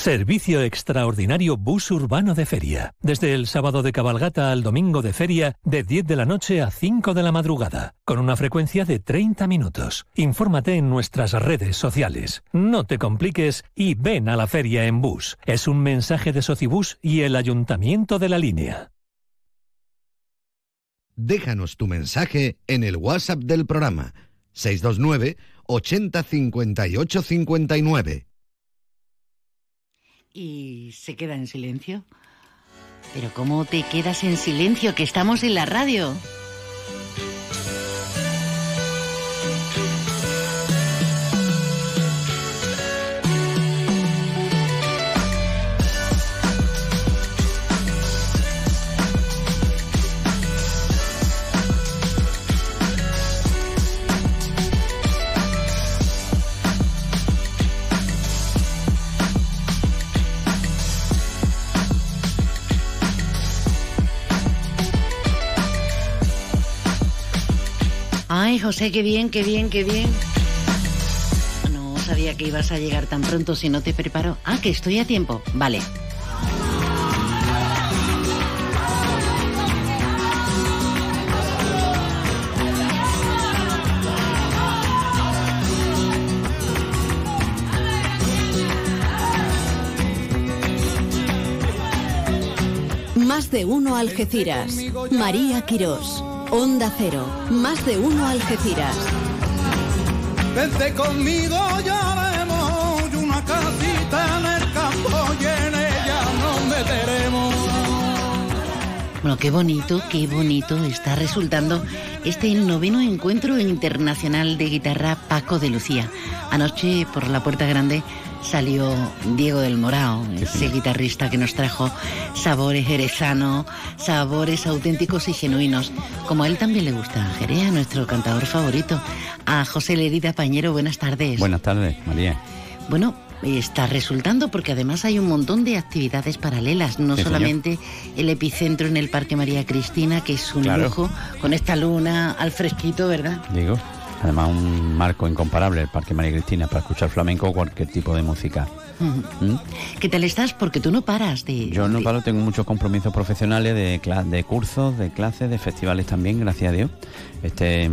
S47: Servicio extraordinario bus urbano de feria. Desde el sábado de cabalgata al domingo de feria, de 10 de la noche a 5 de la madrugada, con una frecuencia de 30 minutos. Infórmate en nuestras redes sociales. No te compliques y ven a la feria en bus. Es un mensaje de Socibus y el Ayuntamiento de la Línea.
S46: Déjanos tu mensaje en el WhatsApp del programa 629 80 58 59.
S3: Y se queda en silencio. Pero ¿cómo te quedas en silencio? Que estamos en la radio. Ay, José, qué bien, qué bien, qué bien. No sabía que ibas a llegar tan pronto si no te preparo. Ah, que estoy a tiempo. Vale.
S2: Más de uno Algeciras. María Quirós. Onda Cero. Más de uno Algeciras.
S48: Vente conmigo, ya haremos una casita en el campo y en ella nos meteremos.
S3: Bueno, qué bonito, qué bonito está resultando este el noveno encuentro internacional de guitarra Paco de Lucía. Anoche por la puerta grande salió Diego del Morao, ese guitarrista que nos trajo sabores jerezanos, sabores auténticos y genuinos. Como a él también le gusta Jerez, nuestro cantador favorito. A José Lerida Pañero, buenas tardes.
S49: Buenas tardes, María.
S3: Bueno, está resultando porque además hay un montón de actividades paralelas, no
S49: Sí, señor.
S3: solamente el epicentro en el Parque María Cristina, que es un
S49: Claro.
S3: lujo, con esta luna al fresquito, ¿verdad?
S49: Digo, además un marco incomparable el Parque María Cristina para escuchar flamenco o cualquier tipo de música. ¿Mm?
S3: ¿Qué tal estás? Porque tú no paras de...
S49: Yo no paro, tengo muchos compromisos profesionales de, de cursos, de clases, de festivales también, gracias a Dios. Este,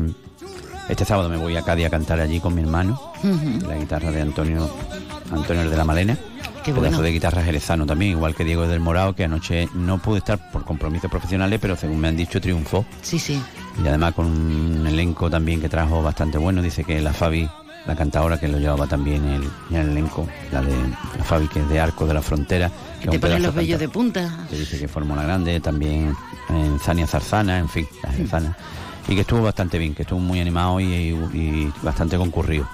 S49: este sábado me voy a Cádiz a cantar allí con mi hermano, la guitarra de Antonio Antonio de la Malena.
S3: Qué
S49: pedazo
S3: bueno.
S49: de guitarra jerezano también, igual que Diego del Morao, que anoche no pude estar por compromisos profesionales, pero según me han dicho triunfó.
S3: Sí, sí.
S49: Y además con un elenco también que trajo bastante bueno. Dice que la Fabi, la cantadora que lo llevaba también el, en el elenco, la de la Fabi que es de Arco de la Frontera. que es
S3: Te ponen los vellos de punta.
S49: que dice que formó una grande, también en Zania Zarzana, en fin, la Zarzana. Y que estuvo bastante bien, que estuvo muy animado y, y bastante concurrido.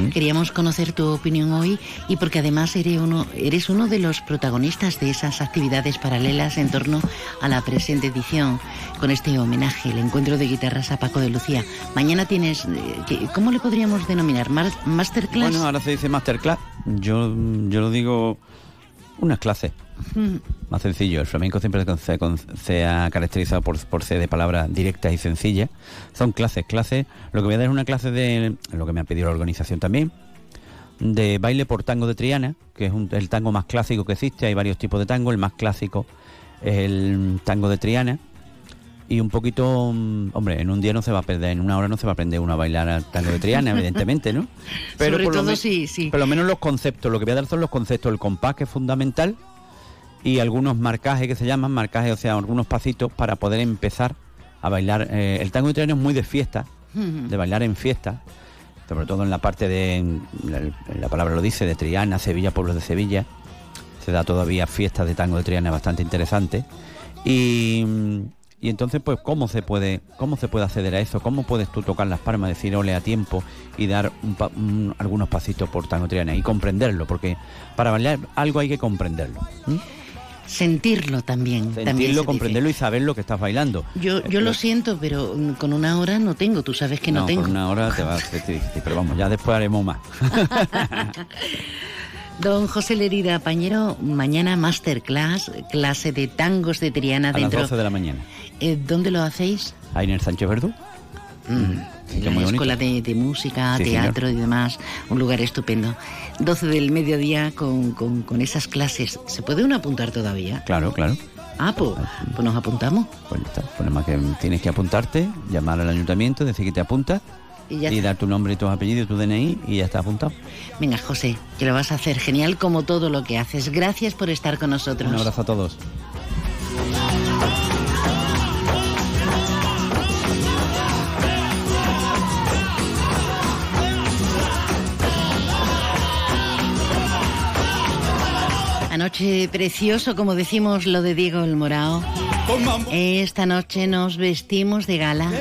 S49: ¿Mm?
S3: Queríamos conocer tu opinión hoy y porque además eres uno, eres uno de los protagonistas de esas actividades paralelas en torno a la presente edición con este homenaje, el encuentro de guitarras a Paco de Lucía. Mañana tienes, eh, ¿qué- ¿cómo le podríamos denominar? ¿Masterclass?
S49: Bueno, ahora se dice masterclass. Yo, yo lo digo unas clases.
S3: Mm,
S49: Más sencillo, el flamenco siempre se, con- se ha caracterizado por, por ser de palabras directas y sencillas. Son clases, clases. Lo que voy a dar es una clase de lo que me ha pedido la organización también, de baile por tango de Triana, que es un- el tango más clásico que existe. Hay varios tipos de tango. El más clásico es el tango de Triana. Y un poquito, mm, hombre, en un día no se va a perder, en una hora no se va a aprender uno a bailar al tango de Triana, evidentemente, ¿no?
S3: Sobre
S49: por lo
S3: todo
S49: men-
S3: sí, sí.
S49: Por lo menos los conceptos, lo que voy a dar son los conceptos, el compás que es fundamental y algunos marcajes que se llaman marcajes, o sea, algunos pasitos para poder empezar a bailar. Eh, el tango de Triana es muy de fiesta, de bailar en fiesta, sobre todo en la parte de, la, la palabra lo dice, de Triana, Sevilla, pueblos de Sevilla. Se da todavía fiestas de tango de Triana bastante interesantes. Y, y entonces, pues, ¿cómo se puede cómo se puede acceder a eso? ¿Cómo puedes tú tocar las palmas, decir ole a tiempo y dar un pa- un- algunos pasitos por tango de Triana y comprenderlo? Porque para bailar algo hay que comprenderlo.
S3: Sentirlo también. también se
S49: Sentirlo,
S3: dice.
S49: comprenderlo y saber lo que estás bailando.
S3: Yo, yo lo
S49: Eh,
S3: siento, pero mm, con una hora no tengo, tú sabes que no,
S49: no,
S3: tengo.
S49: por una hora te va a pero vamos, ya después haremos más.
S3: Don José Lerida Pañero, mañana masterclass, clase de tangos de Triana
S49: A las
S3: dentro.
S49: 12 de la mañana.
S3: Eh, ¿Dónde lo hacéis?
S49: Ahí en el Sánchez Verdú.
S3: Mm,
S49: Sí, que
S3: la escuela de, de música,
S49: Sí,
S3: teatro y demás, un lugar estupendo. 12 del mediodía con, con- con esas clases. ¿Se puede uno apuntar todavía?
S49: Claro, claro.
S3: Ah, pues, pues nos apuntamos.
S49: Pues está. Pues nada más que tienes que apuntarte, llamar al ayuntamiento, decir que te apuntas
S3: Y ya
S49: y dar tu nombre y tus apellidos, tu DNI y ya está apuntado.
S3: Venga, José, que lo vas a hacer genial como todo lo que haces. Gracias por estar con nosotros.
S49: Un abrazo a todos.
S3: Anoche precioso, como decimos lo de Diego el Morao. Esta noche nos vestimos de gala.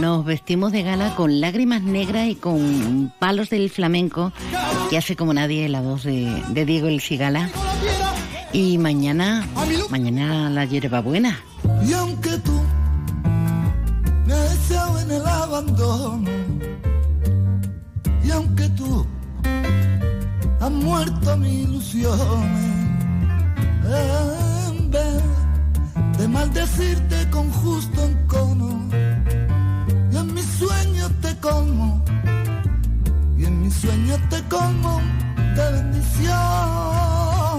S3: Nos vestimos de gala con lágrimas negras y con palos del flamenco que hace como nadie la voz de, de Diego el Cigala. Y mañana, mañana la hierbabuena.
S50: Y aunque tú me en el abandono, y aunque tú has muerto mis ilusiones, en vez de maldecirte con justo encono, y en mis sueños te como, y en mis sueños te como de bendiciones.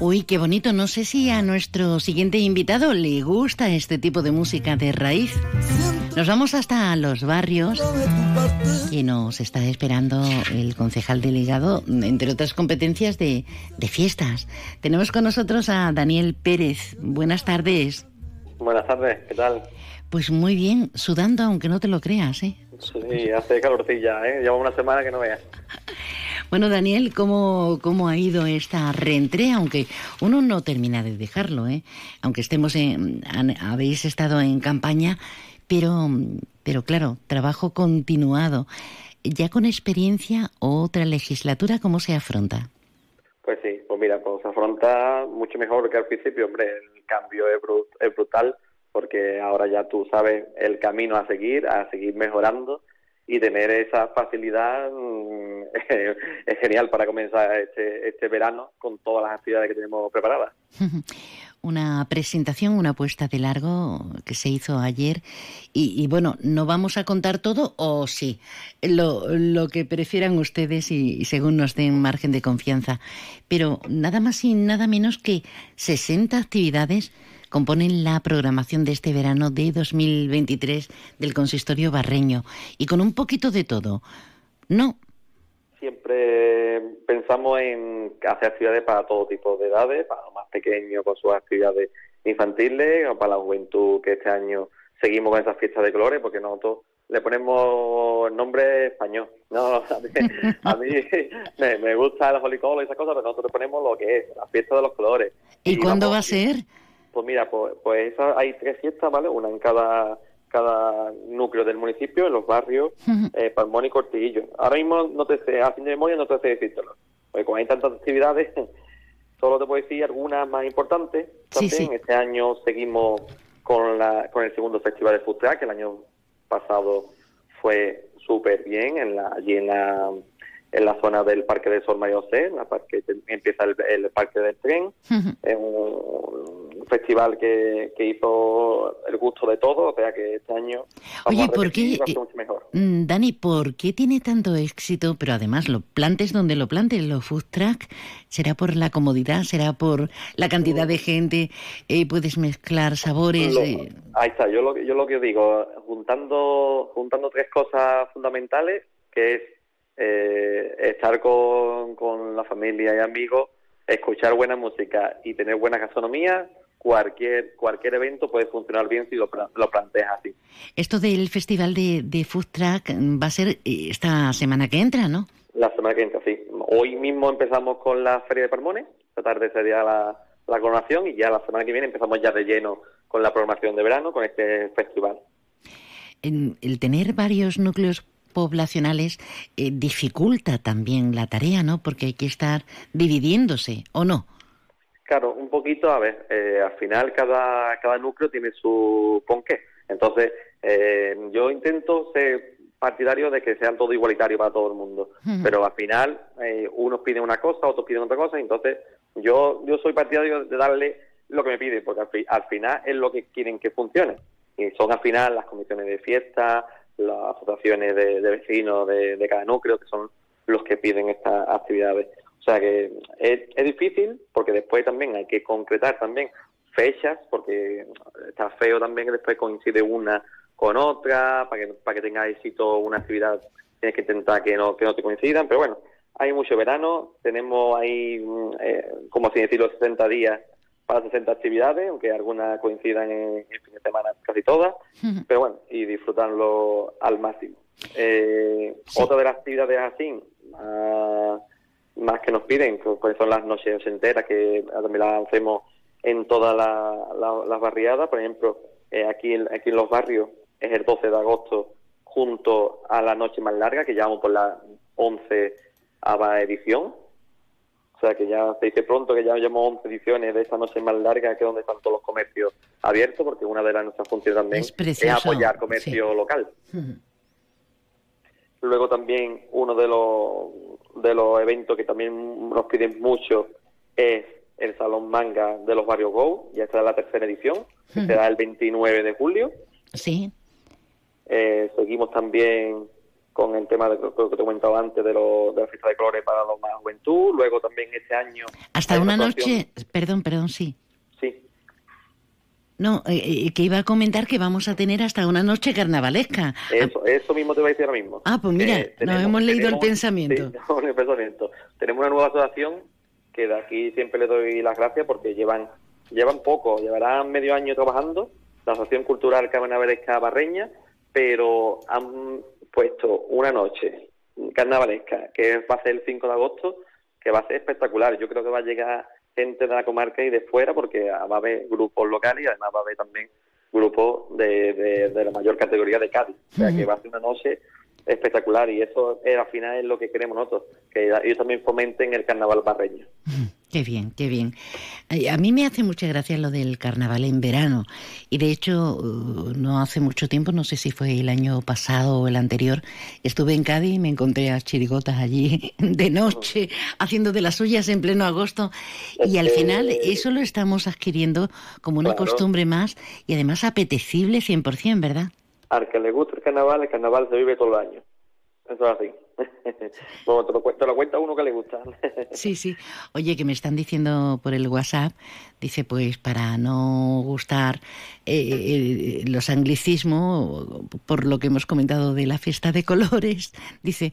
S3: Uy, qué bonito. No sé si a nuestro siguiente invitado le gusta este tipo de música de raíz. Nos vamos hasta los barrios y nos está esperando el concejal delegado, entre otras competencias de, de fiestas. Tenemos con nosotros a Daniel Pérez. Buenas tardes.
S51: Buenas tardes, ¿qué tal?
S3: Pues muy bien, sudando aunque no te lo creas, ¿eh?
S51: Sí, hace calorcilla, ¿eh? Lleva una semana que no veas.
S3: Bueno, Daniel, ¿cómo, ¿cómo ha ido esta reentré? Aunque uno no termina de dejarlo, ¿eh? Aunque estemos en... habéis estado en campaña, Pero, pero claro, trabajo continuado. Ya con experiencia, otra legislatura, ¿cómo se afronta?
S51: Pues sí, pues mira, pues se afronta mucho mejor que al principio, hombre, el cambio es, es brutal porque ahora ya tú sabes el camino a seguir, a seguir mejorando y tener esa facilidad mm, es genial para comenzar este, este verano con todas las actividades que tenemos preparadas.
S3: Una presentación, una puesta de largo que se hizo ayer y, bueno, ¿no vamos a contar todo o sí? Lo, lo que prefieran ustedes y, según nos den margen de confianza. Pero nada más y nada menos que 60 actividades componen la programación de este verano de 2023 del consistorio barreño y con un poquito de todo. ¿No?
S51: Siempre pensamos en hacer actividades para todo tipo de edades, para los más pequeños con sus actividades infantiles o para la juventud que este año seguimos con esas fiestas de colores porque nosotros le ponemos el nombre español. No, a mí, me, gusta el Holy y esas cosas, pero nosotros le ponemos lo que es, la fiesta de los colores.
S3: ¿Y, cuándo va a ser?
S51: Pues mira, pues, pues hay tres fiestas, ¿vale? Una en cada cada núcleo del municipio, en los barrios eh, Palmón y Cortillillo. Ahora mismo no te sé, a fin de memoria no te sé decírtelo, porque como hay tantas actividades, solo te puedo decir algunas más importantes. También este año seguimos con la con el segundo festival de Food que el año pasado fue súper bien en la, allí en la en la zona del Parque de Sol María José, en la parque empieza el, Parque del Tren, es un, festival que, hizo el gusto de todos, o sea que este año
S3: Oye, ¿por qué, mejor. Mm, Dani, ¿por qué tiene tanto éxito? Pero además, lo plantes donde lo plantes, los food truck, ¿será por la comodidad? ¿Será por la cantidad de gente? Eh, ¿Puedes mezclar sabores?
S51: Eh? Ahí está, yo lo, yo lo que digo, juntando, juntando tres cosas fundamentales, que es eh, estar con, con la familia y amigos, escuchar buena música y tener buena gastronomía, cualquier cualquier evento puede funcionar bien si lo, lo planteas así.
S3: Esto del festival de, de Food Truck va a ser eh, esta semana que entra, ¿no?
S51: La semana que entra, sí. Hoy mismo empezamos con la Feria de Palmones, esta tarde sería la, la coronación y ya la semana que viene empezamos ya de lleno con la programación de verano, con este festival.
S3: En el tener varios núcleos poblacionales eh, dificulta también la tarea, ¿no? Porque hay que estar dividiéndose, ¿o no?
S51: Claro, un poquito, a ver, eh, al final cada, cada núcleo tiene su con qué. Entonces, eh, yo intento ser partidario de que sean todo igualitario para todo el mundo, pero al final unos piden una cosa, otros piden otra cosa, entonces yo yo soy partidario de darle lo que me piden, porque al, al final es lo que quieren que funcione. Y son al final las comisiones de fiesta, las asociaciones de, vecinos de, cada núcleo, que son los que piden estas actividades. O sea que es, difícil porque después también hay que concretar también fechas, porque está feo también que después coincide una con otra, para que, para que tenga éxito una actividad tienes que intentar que no, que no te coincidan, pero bueno, hay mucho verano, tenemos ahí, mm, eh, como así decirlo, 60 días para 60 actividades, aunque algunas coincidan en, fin de semana casi todas, pero bueno, y disfrutarlo al máximo. Eh, Otra de las actividades así, más, que nos piden, pues son las noches enteras, que también las hacemos en todas las barriadas, por ejemplo, eh, aquí, aquí en los barrios es el 12 de agosto junto a la noche más larga, que llamamos por la 11 edición, o sea que ya se dice pronto que ya llevamos 11 ediciones de esta noche más larga, que es donde están todos los comercios abiertos, porque una de las nuestras funciones también es, apoyar comercio local. Luego también uno de los, de los eventos que también nos piden mucho es el Salón Manga de los Barrios Go, ya está la tercera edición, será el 29 de julio.
S3: Sí.
S51: Eh, seguimos también con el tema de lo que te he comentado antes de, lo, de la fiesta de colores para los más juventud. Luego también este año.
S3: Hasta una noche. Perdón, perdón, sí.
S51: Sí.
S3: No, eh, eh, que iba a comentar que vamos a tener hasta una noche carnavalesca.
S51: Eso, eso mismo te voy a decir ahora mismo.
S3: Ah, pues mira, eh, nos hemos leído el pensamiento.
S51: Sí, el pensamiento. Tenemos una nueva asociación que de aquí siempre le doy las gracias porque llevan llevan poco, llevarán medio año trabajando, la Asociación Cultural Carnavalesca Barreña, pero han puesto una noche carnavalesca, que va a ser el 5 de agosto, que va a ser espectacular. Yo creo que va a llegar gente de la comarca y de fuera, porque va a haber grupos locales y además va a haber también grupo de, de, de la mayor categoría de Cádiz. O sea, que va a ser una noche espectacular y eso eh, al final es lo que queremos nosotros, que ellos también fomenten el carnaval barreño.
S3: Qué bien, qué bien. A mí me hace mucha gracia lo del carnaval en verano. Y de hecho, uh, no hace mucho tiempo, no sé si fue el año pasado o el anterior, estuve en Cádiz y me encontré a chirigotas allí de noche, haciendo de las suyas en pleno agosto. Y al final eso lo estamos adquiriendo como una
S51: Claro.
S3: costumbre más y además apetecible 100%, ¿verdad?
S51: Al que le gusta el carnaval, el carnaval se vive todo el año. Eso es así. bueno, te lo, te lo cuenta uno que le gusta.
S3: Sí, sí. Oye, que me están diciendo por el WhatsApp, dice, pues para no gustar eh, eh, los anglicismos, por lo que hemos comentado de la fiesta de colores, dice,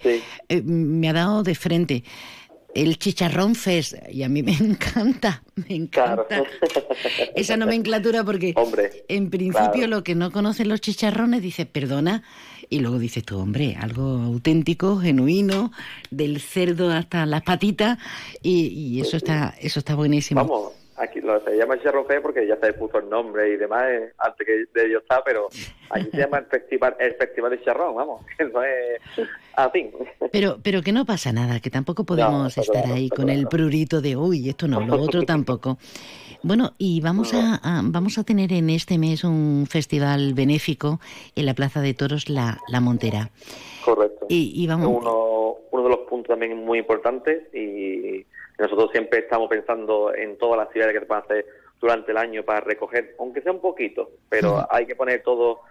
S3: eh, me ha dado de frente el chicharrón fest, y a mí me encanta, me encanta esa nomenclatura porque
S51: Hombre,
S3: en principio
S51: claro.
S3: lo que no conocen los chicharrones dice, perdona, y luego dices tú, hombre, algo auténtico, genuino, del cerdo hasta las patitas, y, y eso está, eso está buenísimo.
S51: Vamos, aquí lo, se llama Cherrofé porque ya se puso el nombre y demás eh, antes que de ellos está, pero aquí se llama el festival, el festival de charrón, vamos, que no es así.
S3: Pero, pero que no pasa nada, que tampoco podemos estar
S51: claro,
S3: ahí con el prurito de, uy, esto no, lo otro tampoco. Bueno, y vamos a, a- vamos a tener en este mes un festival benéfico en la Plaza de Toros La, la Montera.
S51: Correcto.
S3: Y, y vamos,
S51: uno, uno de los puntos también muy importantes y nosotros siempre estamos pensando en todas las actividades que se pueden hacer durante el año para recoger, aunque sea un poquito, pero hay que poner todo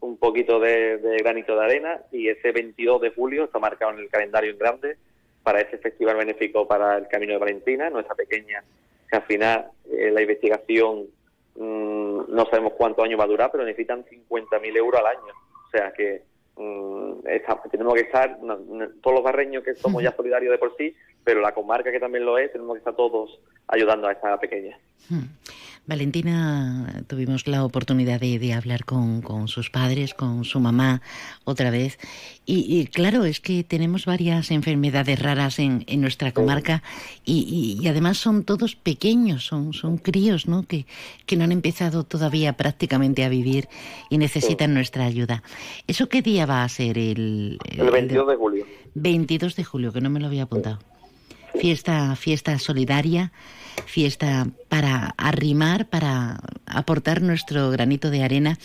S51: un poquito de, de granito de arena y ese 22 de julio está marcado en el calendario en grande para ese festival benéfico para el Camino de Valentina, nuestra pequeña, que al final eh, la investigación mm, no sabemos cuántos años va a durar, pero necesitan 50.000 euros al año. O sea que mm, esta- tenemos que estar, no- no- todos los barreños que somos ya solidarios de por sí, pero la comarca que también lo es, tenemos que estar todos ayudando a esta pequeña.
S3: Valentina, tuvimos la oportunidad de, de hablar con, con sus padres, con su mamá otra vez. Y, y claro, es que tenemos varias enfermedades raras en, en nuestra comarca y, y- y además son todos pequeños, son, son críos, ¿no? Que, que no han empezado todavía prácticamente a vivir y necesitan nuestra ayuda. ¿Eso qué día va a ser? El,
S51: El 22 de julio.
S3: 22 de julio, que no me lo había apuntado. Fiesta, fiesta solidaria, fiesta para arrimar, para aportar nuestro granito de arena.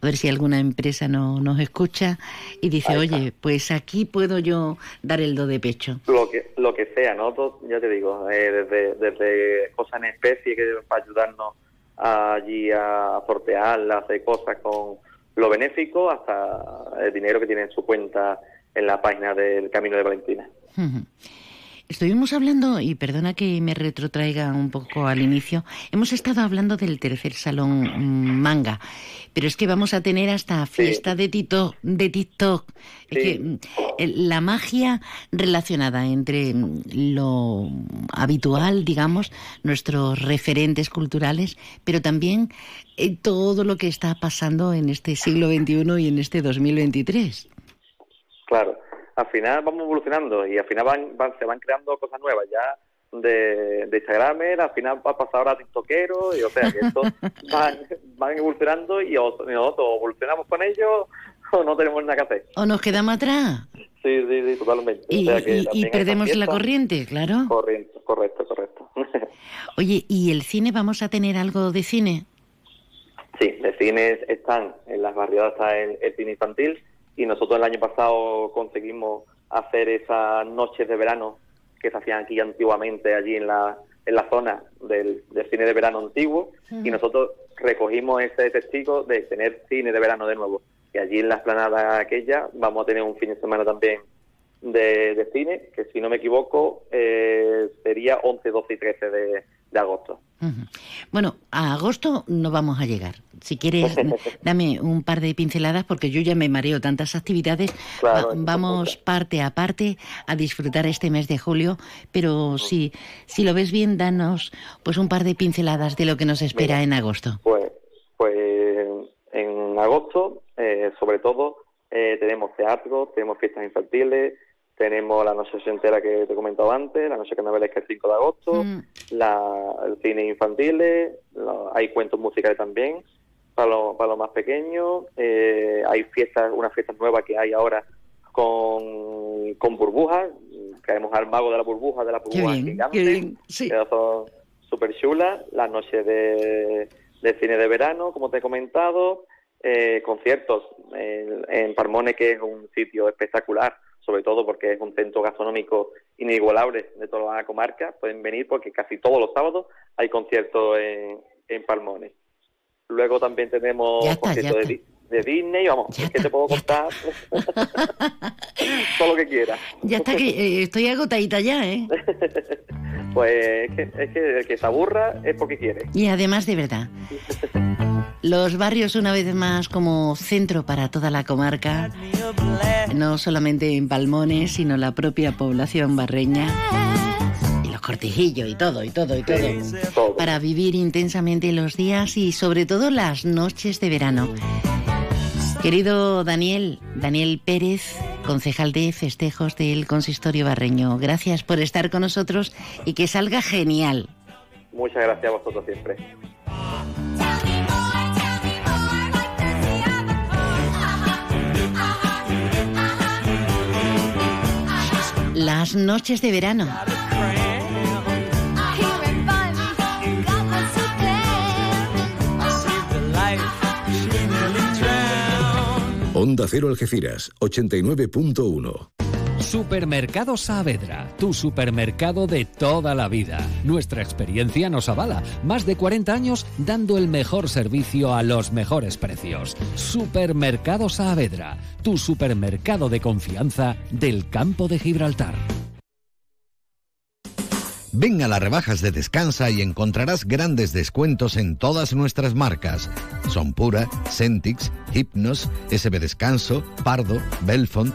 S3: A ver si alguna empresa no, nos escucha y dice, oye, pues aquí puedo yo dar el do de pecho.
S51: Lo que lo que sea, ¿no? Todo- ya te digo, eh, desde, desde cosas en especie que para ayudarnos allí a sortear, a hacer cosas con lo benéfico, hasta el dinero que tiene en su cuenta en la página del Camino de Valentina.
S3: Estuvimos hablando, y perdona que me retrotraiga un poco al inicio, hemos estado hablando del tercer salón mm, manga, pero es que vamos a tener hasta fiesta de, tito, de TikTok. Es que mm, la magia relacionada entre mm, lo habitual, digamos, nuestros referentes culturales, pero también eh, todo lo que está pasando en este siglo XXI y en este 2023.
S51: Claro, al final vamos evolucionando y al final van, van- se van creando cosas nuevas ya de, de Instagramer, al final va a pasar ahora a TikTokero, y o sea que esto van, van evolucionando y o- nosotros evolucionamos con ellos o no tenemos nada que hacer.
S3: ¿O nos quedamos atrás?
S51: Sí, sí, sí, totalmente.
S3: Y,
S51: O sea que
S3: y- y
S51: también hay
S3: perdemos la corriente, claro.
S51: Correcto, correcto, correcto.
S3: Oye, ¿y el cine? ¿Vamos a tener algo de cine?
S51: Sí, de cines están en las barriadas está el, el cine infantil y nosotros el año pasado conseguimos hacer esas noches de verano que se hacían aquí antiguamente allí en la en la zona del, del cine de verano antiguo y nosotros recogimos ese testigo de tener cine de verano de nuevo. Y allí en la esplanada aquella vamos a tener un fin de semana también de, de cine que si no me equivoco eh, sería 11, 12 y 13 de, de agosto.
S3: Bueno, a agosto no vamos a llegar. Si quieres, dame un par de pinceladas porque yo ya me mareo tantas actividades.
S51: Claro,
S3: Va-
S51: eso
S3: vamos parte a parte a disfrutar este mes de julio, pero si, si lo ves bien, danos pues un par de pinceladas de lo que nos espera en agosto.
S51: Pues, pues en agosto, eh, sobre todo, eh, tenemos teatro, tenemos fiestas infantiles, tenemos la noche entera que te he comentado antes, la noche carnavalesca el 5 de agosto,
S3: Mm.
S51: la, el cine infantil, la- hay cuentos musicales también, para los para lo más pequeños. Eh, hay fiestas, una fiesta nueva que hay ahora con, con burbujas. Caemos al mago de la burbuja, de la burbuja gigante. Que son súper chulas. Las noches de, de cine de verano, como te he comentado. Eh, conciertos en, en Parmone, que es un sitio espectacular, sobre todo porque es un centro gastronómico inigualable de toda la comarca. Pueden venir porque casi todos los sábados hay conciertos en, en Palmones. Luego también tenemos conciertos de, de, Disney, vamos, es que te puedo contar todo lo que quieras.
S3: Ya está, que eh, estoy agotadita ya, ¿eh?
S51: pues es que, es que el que se aburra es porque quiere.
S3: Y además, de verdad, los barrios una vez más como centro para toda la comarca, no solamente en Palmones, sino la propia población barreña y los cortijillos y todo, y todo, y todo, para vivir intensamente los días y sobre todo las noches de verano. Querido Daniel, Daniel Pérez, concejal de festejos del Consistorio Barreño, gracias por estar con nosotros y que salga genial.
S51: Muchas gracias a vosotros siempre.
S3: Las noches de verano.
S42: Onda Cero Algeciras, 89.1.
S4: Supermercado Saavedra, tu supermercado de toda la vida. Nuestra experiencia nos avala. Más de 40 años dando el mejor servicio a los mejores precios. Supermercado Saavedra, tu supermercado de confianza del campo de Gibraltar.
S46: Ven a las rebajas de Descansa y encontrarás grandes descuentos en todas nuestras marcas. Son Pura, Centix, Hypnos, SB Descanso, Pardo, Belfont.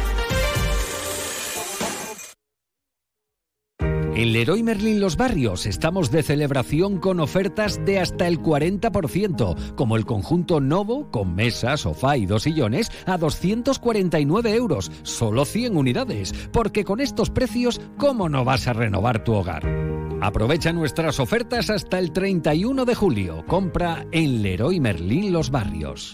S4: En Leroy Merlin Los Barrios estamos de celebración con ofertas de hasta el 40%, como el conjunto Novo con mesa, sofá y dos sillones a 249 euros, solo 100 unidades, porque con estos precios, ¿cómo no vas a renovar tu hogar? Aprovecha nuestras ofertas hasta el 31 de julio. Compra en Leroy Merlin Los Barrios.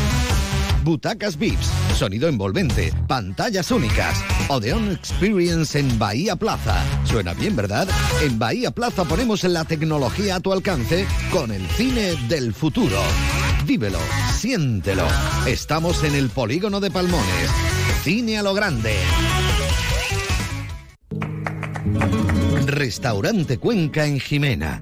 S46: Butacas VIPs, sonido envolvente, pantallas únicas. Odeon Experience en Bahía Plaza. Suena bien, ¿verdad? En Bahía Plaza ponemos la tecnología a tu alcance con el cine del futuro. Vívelo, siéntelo. Estamos en el polígono de Palmones. Cine a lo grande. Restaurante Cuenca en Jimena.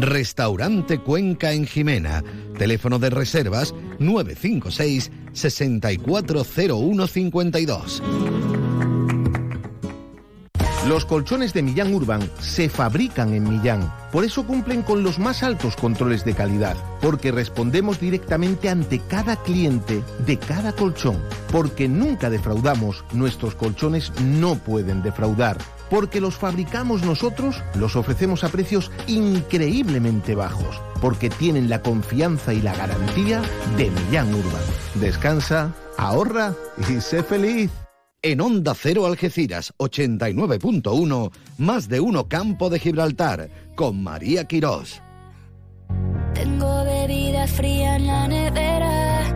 S46: Restaurante Cuenca en Jimena. Teléfono de reservas 956 640152.
S28: Los colchones de Millán Urban se fabrican en Millán. Por eso cumplen con los más altos controles de calidad. Porque respondemos directamente ante cada cliente de cada colchón. Porque nunca defraudamos, nuestros colchones no pueden defraudar. Porque los fabricamos nosotros, los ofrecemos a precios increíblemente bajos. Porque tienen la confianza y la garantía de Millán Urban. Descansa, ahorra y sé feliz.
S46: En Onda Cero Algeciras 89.1, más de uno Campo de Gibraltar, con María Quirós.
S52: Tengo bebida fría en la nevera,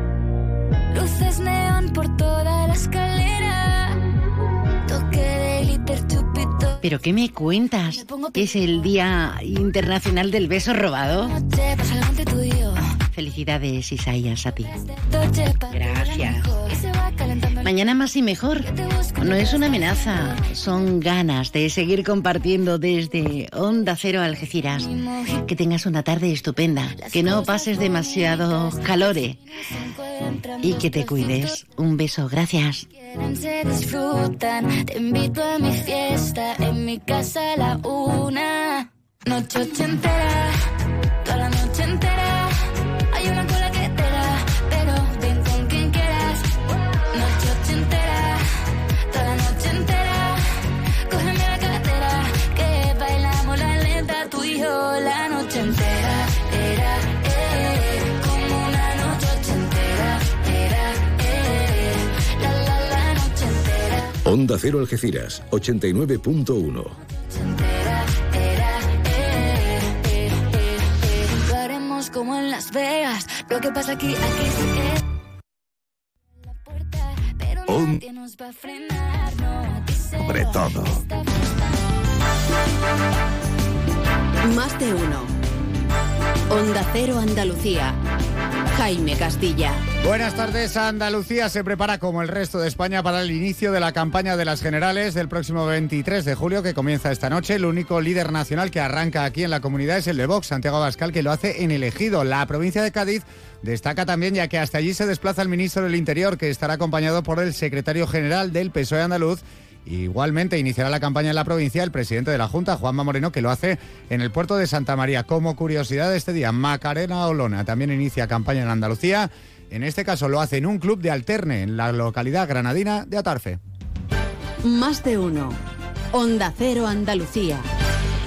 S52: luces neón por toda la escalera,
S43: ¿Pero qué me cuentas? ¿Es el Día Internacional del Beso Robado? Felicidades, Isaías, a ti. Gracias. Mañana más y mejor. No es una amenaza, son ganas de seguir compartiendo desde Onda Cero Algeciras. Que tengas una tarde estupenda, que no pases demasiado calore y que te cuides. Un beso, gracias.
S52: se disfrutan. Te invito a mi fiesta, en mi casa a la una. Noche ochentera, toda la noche entera.
S42: Onda Cero Algeciras, 89.1.
S52: Era, eh, eh, eh, eh. Lo haremos como en Las Vegas. Lo que pasa aquí, aquí se queda. La puerta, pero
S42: On-
S52: nadie nos va a frenar. No, aquí se
S42: Sobre todo.
S2: Más de uno. Onda Cero Andalucía. Jaime Castilla.
S29: Buenas tardes. Andalucía se prepara como el resto de España para el inicio de la campaña de las generales del próximo 23 de julio que comienza esta noche. El único líder nacional que arranca aquí en la comunidad es el de Vox, Santiago Abascal, que lo hace en el Ejido. La provincia de Cádiz destaca también ya que hasta allí se desplaza el ministro del Interior que estará acompañado por el secretario general del PSOE andaluz Igualmente iniciará la campaña en la provincia el presidente de la Junta, Juanma Moreno, que lo hace en el puerto de Santa María. Como curiosidad este día, Macarena Olona también inicia campaña en Andalucía. En este caso lo hace en un club de alterne en la localidad granadina de Atarfe.
S2: Más de uno. Onda Cero Andalucía.